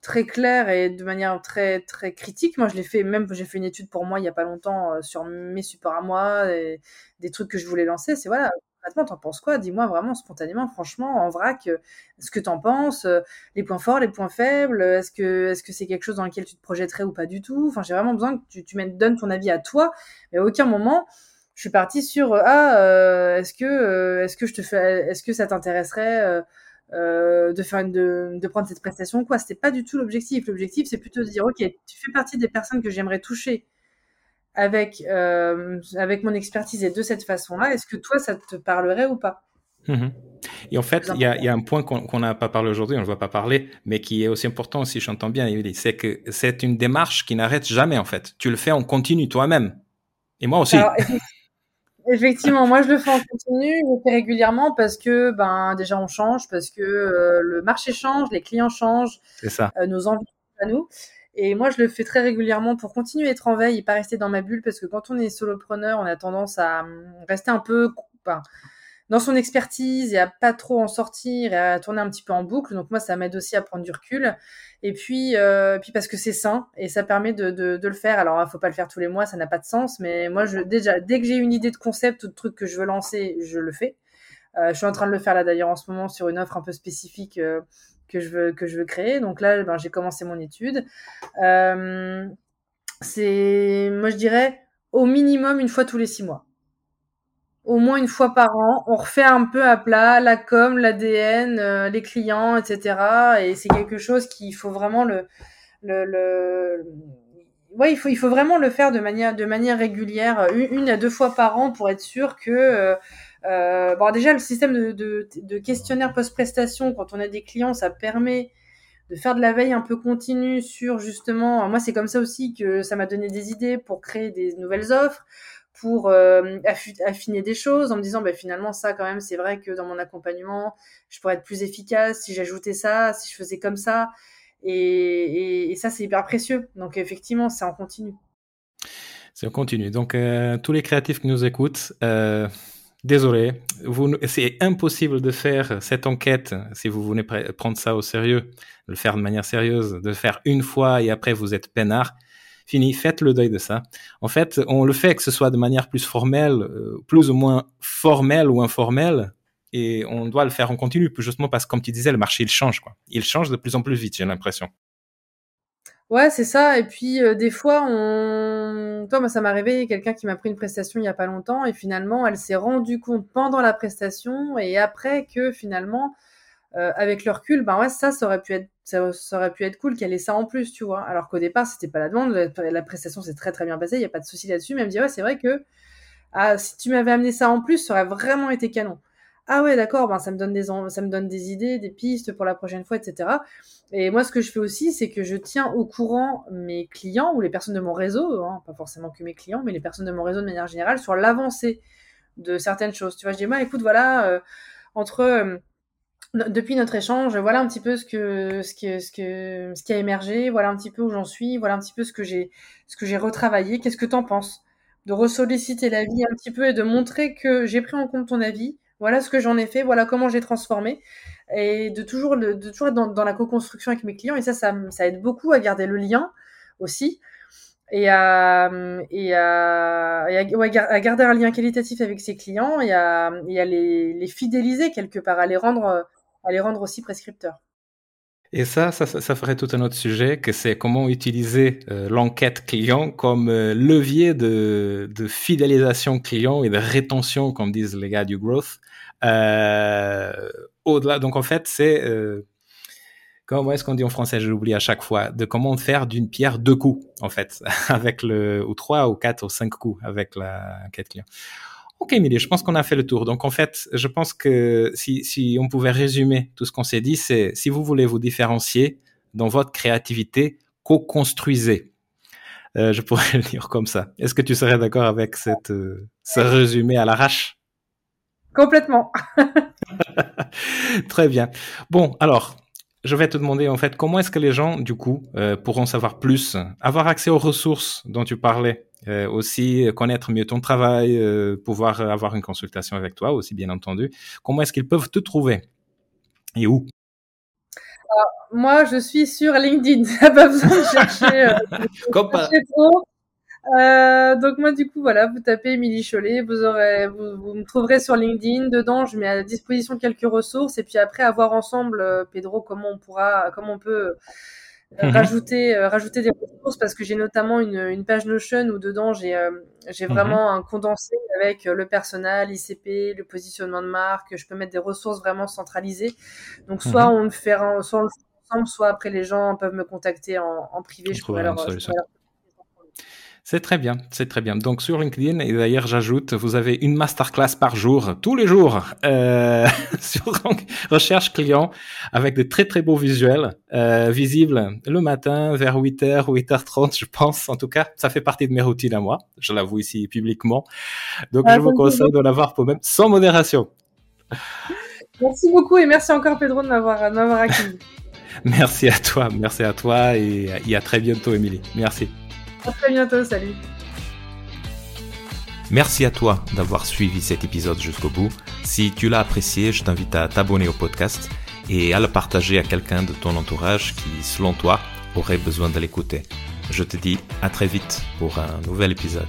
très claire et de manière très très critique. Moi, je l'ai fait même j'ai fait une étude pour moi il y a pas longtemps euh, sur mes supports à moi et des trucs que je voulais lancer. C'est voilà, tu t'en penses quoi? Dis-moi vraiment spontanément, franchement, en vrac, euh, ce que t'en penses, les points forts, les points faibles. Est-ce que est-ce que c'est quelque chose dans lequel tu te projetterais ou pas du tout? Enfin, j'ai vraiment besoin que tu, tu donnes ton avis à toi. Mais à aucun moment je suis partie sur euh, ah euh, est-ce que euh, est-ce que je te fais est-ce que ça t'intéresserait de faire de, de prendre cette prestation quoi? C'était pas du tout l'objectif l'objectif c'est plutôt de dire ok tu fais partie des personnes que j'aimerais toucher avec avec mon expertise et de cette façon là est-ce que toi ça te parlerait ou pas? Mmh Et en fait, il y a, y a, un point qu'on n'a pas parlé aujourd'hui, on ne va pas parler, mais qui est aussi important si j'entends bien, c'est que c'est une démarche qui n'arrête jamais en fait. Tu le fais en continu toi-même. Et moi aussi. Alors, Effectivement, moi je le fais en continu, je le fais régulièrement parce que ben déjà on change, parce que euh, le marché change, les clients changent, ça. Euh, nos envies à nous. Et moi je le fais très régulièrement pour continuer à être en veille et pas rester dans ma bulle parce que quand on est solopreneur, on a tendance à hum, rester un peu, ben, dans son expertise et à pas trop en sortir et à tourner un petit peu en boucle. Donc moi, ça m'aide aussi à prendre du recul. Et puis, euh, puis parce que c'est sain et ça permet de, le faire. Alors, il faut pas le faire tous les mois, ça n'a pas de sens. Mais moi, je, déjà, dès que j'ai une idée de concept ou de truc que je veux lancer, je le fais. Euh, je suis en train de le faire là d'ailleurs en ce moment sur une offre un peu spécifique euh, que je veux que je veux créer. Donc là, ben, j'ai commencé mon étude. C'est, moi, je dirais au minimum une fois tous les six mois au moins une fois par an. On refait un peu à plat la com, l'ADN, euh, les clients, etc. Et c'est quelque chose qu'il faut vraiment le, le, le, ouais, il faut, il faut vraiment le faire de manière, de manière régulière, une, à deux fois par an pour être sûr que. Euh, bon, déjà, le système de, de, de questionnaire post-prestation, quand on a des clients, ça permet de faire de la veille un peu continue sur justement. Moi, c'est comme ça aussi que ça m'a donné des idées pour créer des nouvelles offres pour euh, affiner des choses en me disant bah, finalement ça quand même c'est vrai que dans mon accompagnement je pourrais être plus efficace si j'ajoutais ça si je faisais comme ça. Et, ça c'est hyper précieux. Donc effectivement c'est en continu. C'est en continu. Donc euh, tous les créatifs qui nous écoutent euh, désolé c'est impossible de faire cette enquête si vous voulez prendre ça au sérieux de le faire de manière sérieuse de le faire une fois et après vous êtes peinard fini, faites le deuil de ça. En fait, on le fait que ce soit de manière plus formelle, euh, plus ou moins formelle ou informelle, et on doit le faire en continu, justement parce que, comme tu disais, le marché, il change, quoi. Il change de plus en plus vite, j'ai l'impression. Ouais, c'est ça. Et puis, euh, des fois, on... Toi, moi, ça m'est arrivé, quelqu'un qui m'a pris une prestation il y a pas longtemps, et finalement, elle s'est rendue compte pendant la prestation, et après que, finalement, euh, avec le recul, ben ouais, ça, ça aurait pu être, ça, aurait pu être cool qu'elle ait ça en plus, tu vois. Alors qu'au départ, c'était pas la demande. La, prestation s'est très très bien passée, il y a pas de souci là-dessus. Mais elle me dit ouais, c'est vrai que ah, si tu m'avais amené ça en plus, ça aurait vraiment été canon. Ah ouais, d'accord, ben ça me donne des, ça me donne des idées, des pistes pour la prochaine fois, etc. Et moi, ce que je fais aussi, c'est que je tiens au courant mes clients ou les personnes de mon réseau, hein, pas forcément que mes clients, mais les personnes de mon réseau de manière générale, sur l'avancée de certaines choses. Tu vois, je dis, bah, écoute, voilà, euh, entre euh, depuis notre échange, voilà un petit peu ce que ce que ce que ce qui a émergé, voilà un petit peu où j'en suis, voilà un petit peu ce que j'ai ce que j'ai retravaillé. Qu'est-ce que t'en penses? De ressolliciter la vie un petit peu et de montrer que j'ai pris en compte ton avis. Voilà ce que j'en ai fait, voilà comment j'ai transformé et de toujours de toujours être dans, la co-construction avec mes clients et ça, ça aide beaucoup à garder le lien aussi et à, et à, à, garder un lien qualitatif avec ses clients et à, et à les, les, fidéliser quelque part, à les rendre à les rendre aussi prescripteurs. Et ça, ça, ferait tout un autre sujet, que c'est comment utiliser euh, l'enquête client comme euh, levier de, fidélisation client et de rétention, comme disent les gars du growth. Euh, au-delà, donc en fait, c'est comment est-ce qu'on dit en français, je l'oublie à chaque fois, de comment faire d'une pierre deux coups, en fait, <laughs> avec le ou trois ou quatre ou cinq coups avec la enquête client. Ok, Emily, je pense qu'on a fait le tour. Donc, en fait, je pense que si, si on pouvait résumer tout ce qu'on s'est dit, c'est si vous voulez vous différencier dans votre créativité, co-construisez. Euh, je pourrais <laughs> le dire comme ça. Est-ce que tu serais d'accord avec cette, euh, ce résumé à l'arrache? Complètement. <laughs> Très bien. Bon, alors, je vais te demander en fait comment est-ce que les gens du coup euh, pourront savoir plus, avoir accès aux ressources dont tu parlais, euh, aussi connaître mieux ton travail, euh, pouvoir avoir une consultation avec toi aussi bien entendu. Comment est-ce qu'ils peuvent te trouver? Et où? Moi, je suis sur LinkedIn. <laughs> pas besoin de chercher. <laughs> Comme euh, donc moi du coup voilà, vous tapez Émilie Cholet, vous aurez, vous, me trouverez sur LinkedIn. Dedans, je mets à disposition quelques ressources et puis après à voir ensemble, euh, Pedro, comment on pourra, comment on peut euh, mhm. rajouter, rajouter des ressources parce que j'ai notamment une, une, page Notion où dedans j'ai, j'ai mhm. vraiment un condensé avec le personnel, l'ICP, le positionnement de marque. Je peux mettre des ressources vraiment centralisées. Donc soit mhm. on le fait, soit on le fait ensemble, soit après les gens peuvent me contacter en, en privé. Je pourrais leur, c'est très bien, c'est très bien. Donc sur LinkedIn, et d'ailleurs j'ajoute, vous avez une masterclass par jour, tous les jours, euh, <laughs> sur recherche client, avec de très très beaux visuels, euh, visibles le matin vers 8h, 8h30, je pense. En tout cas, ça fait partie de mes routines à moi, je l'avoue ici publiquement. Donc ah, je vous conseille de l'avoir pour même sans modération. Merci beaucoup et merci encore Pedro de m'avoir accueilli. <laughs> merci à toi, merci à toi et, et à très bientôt Émilie. Merci. À très bientôt, salut. Merci à toi d'avoir suivi cet épisode jusqu'au bout. Si tu l'as apprécié, je t'invite à t'abonner au podcast et à le partager à quelqu'un de ton entourage qui, selon toi, aurait besoin de l'écouter. Je te dis à très vite pour un nouvel épisode.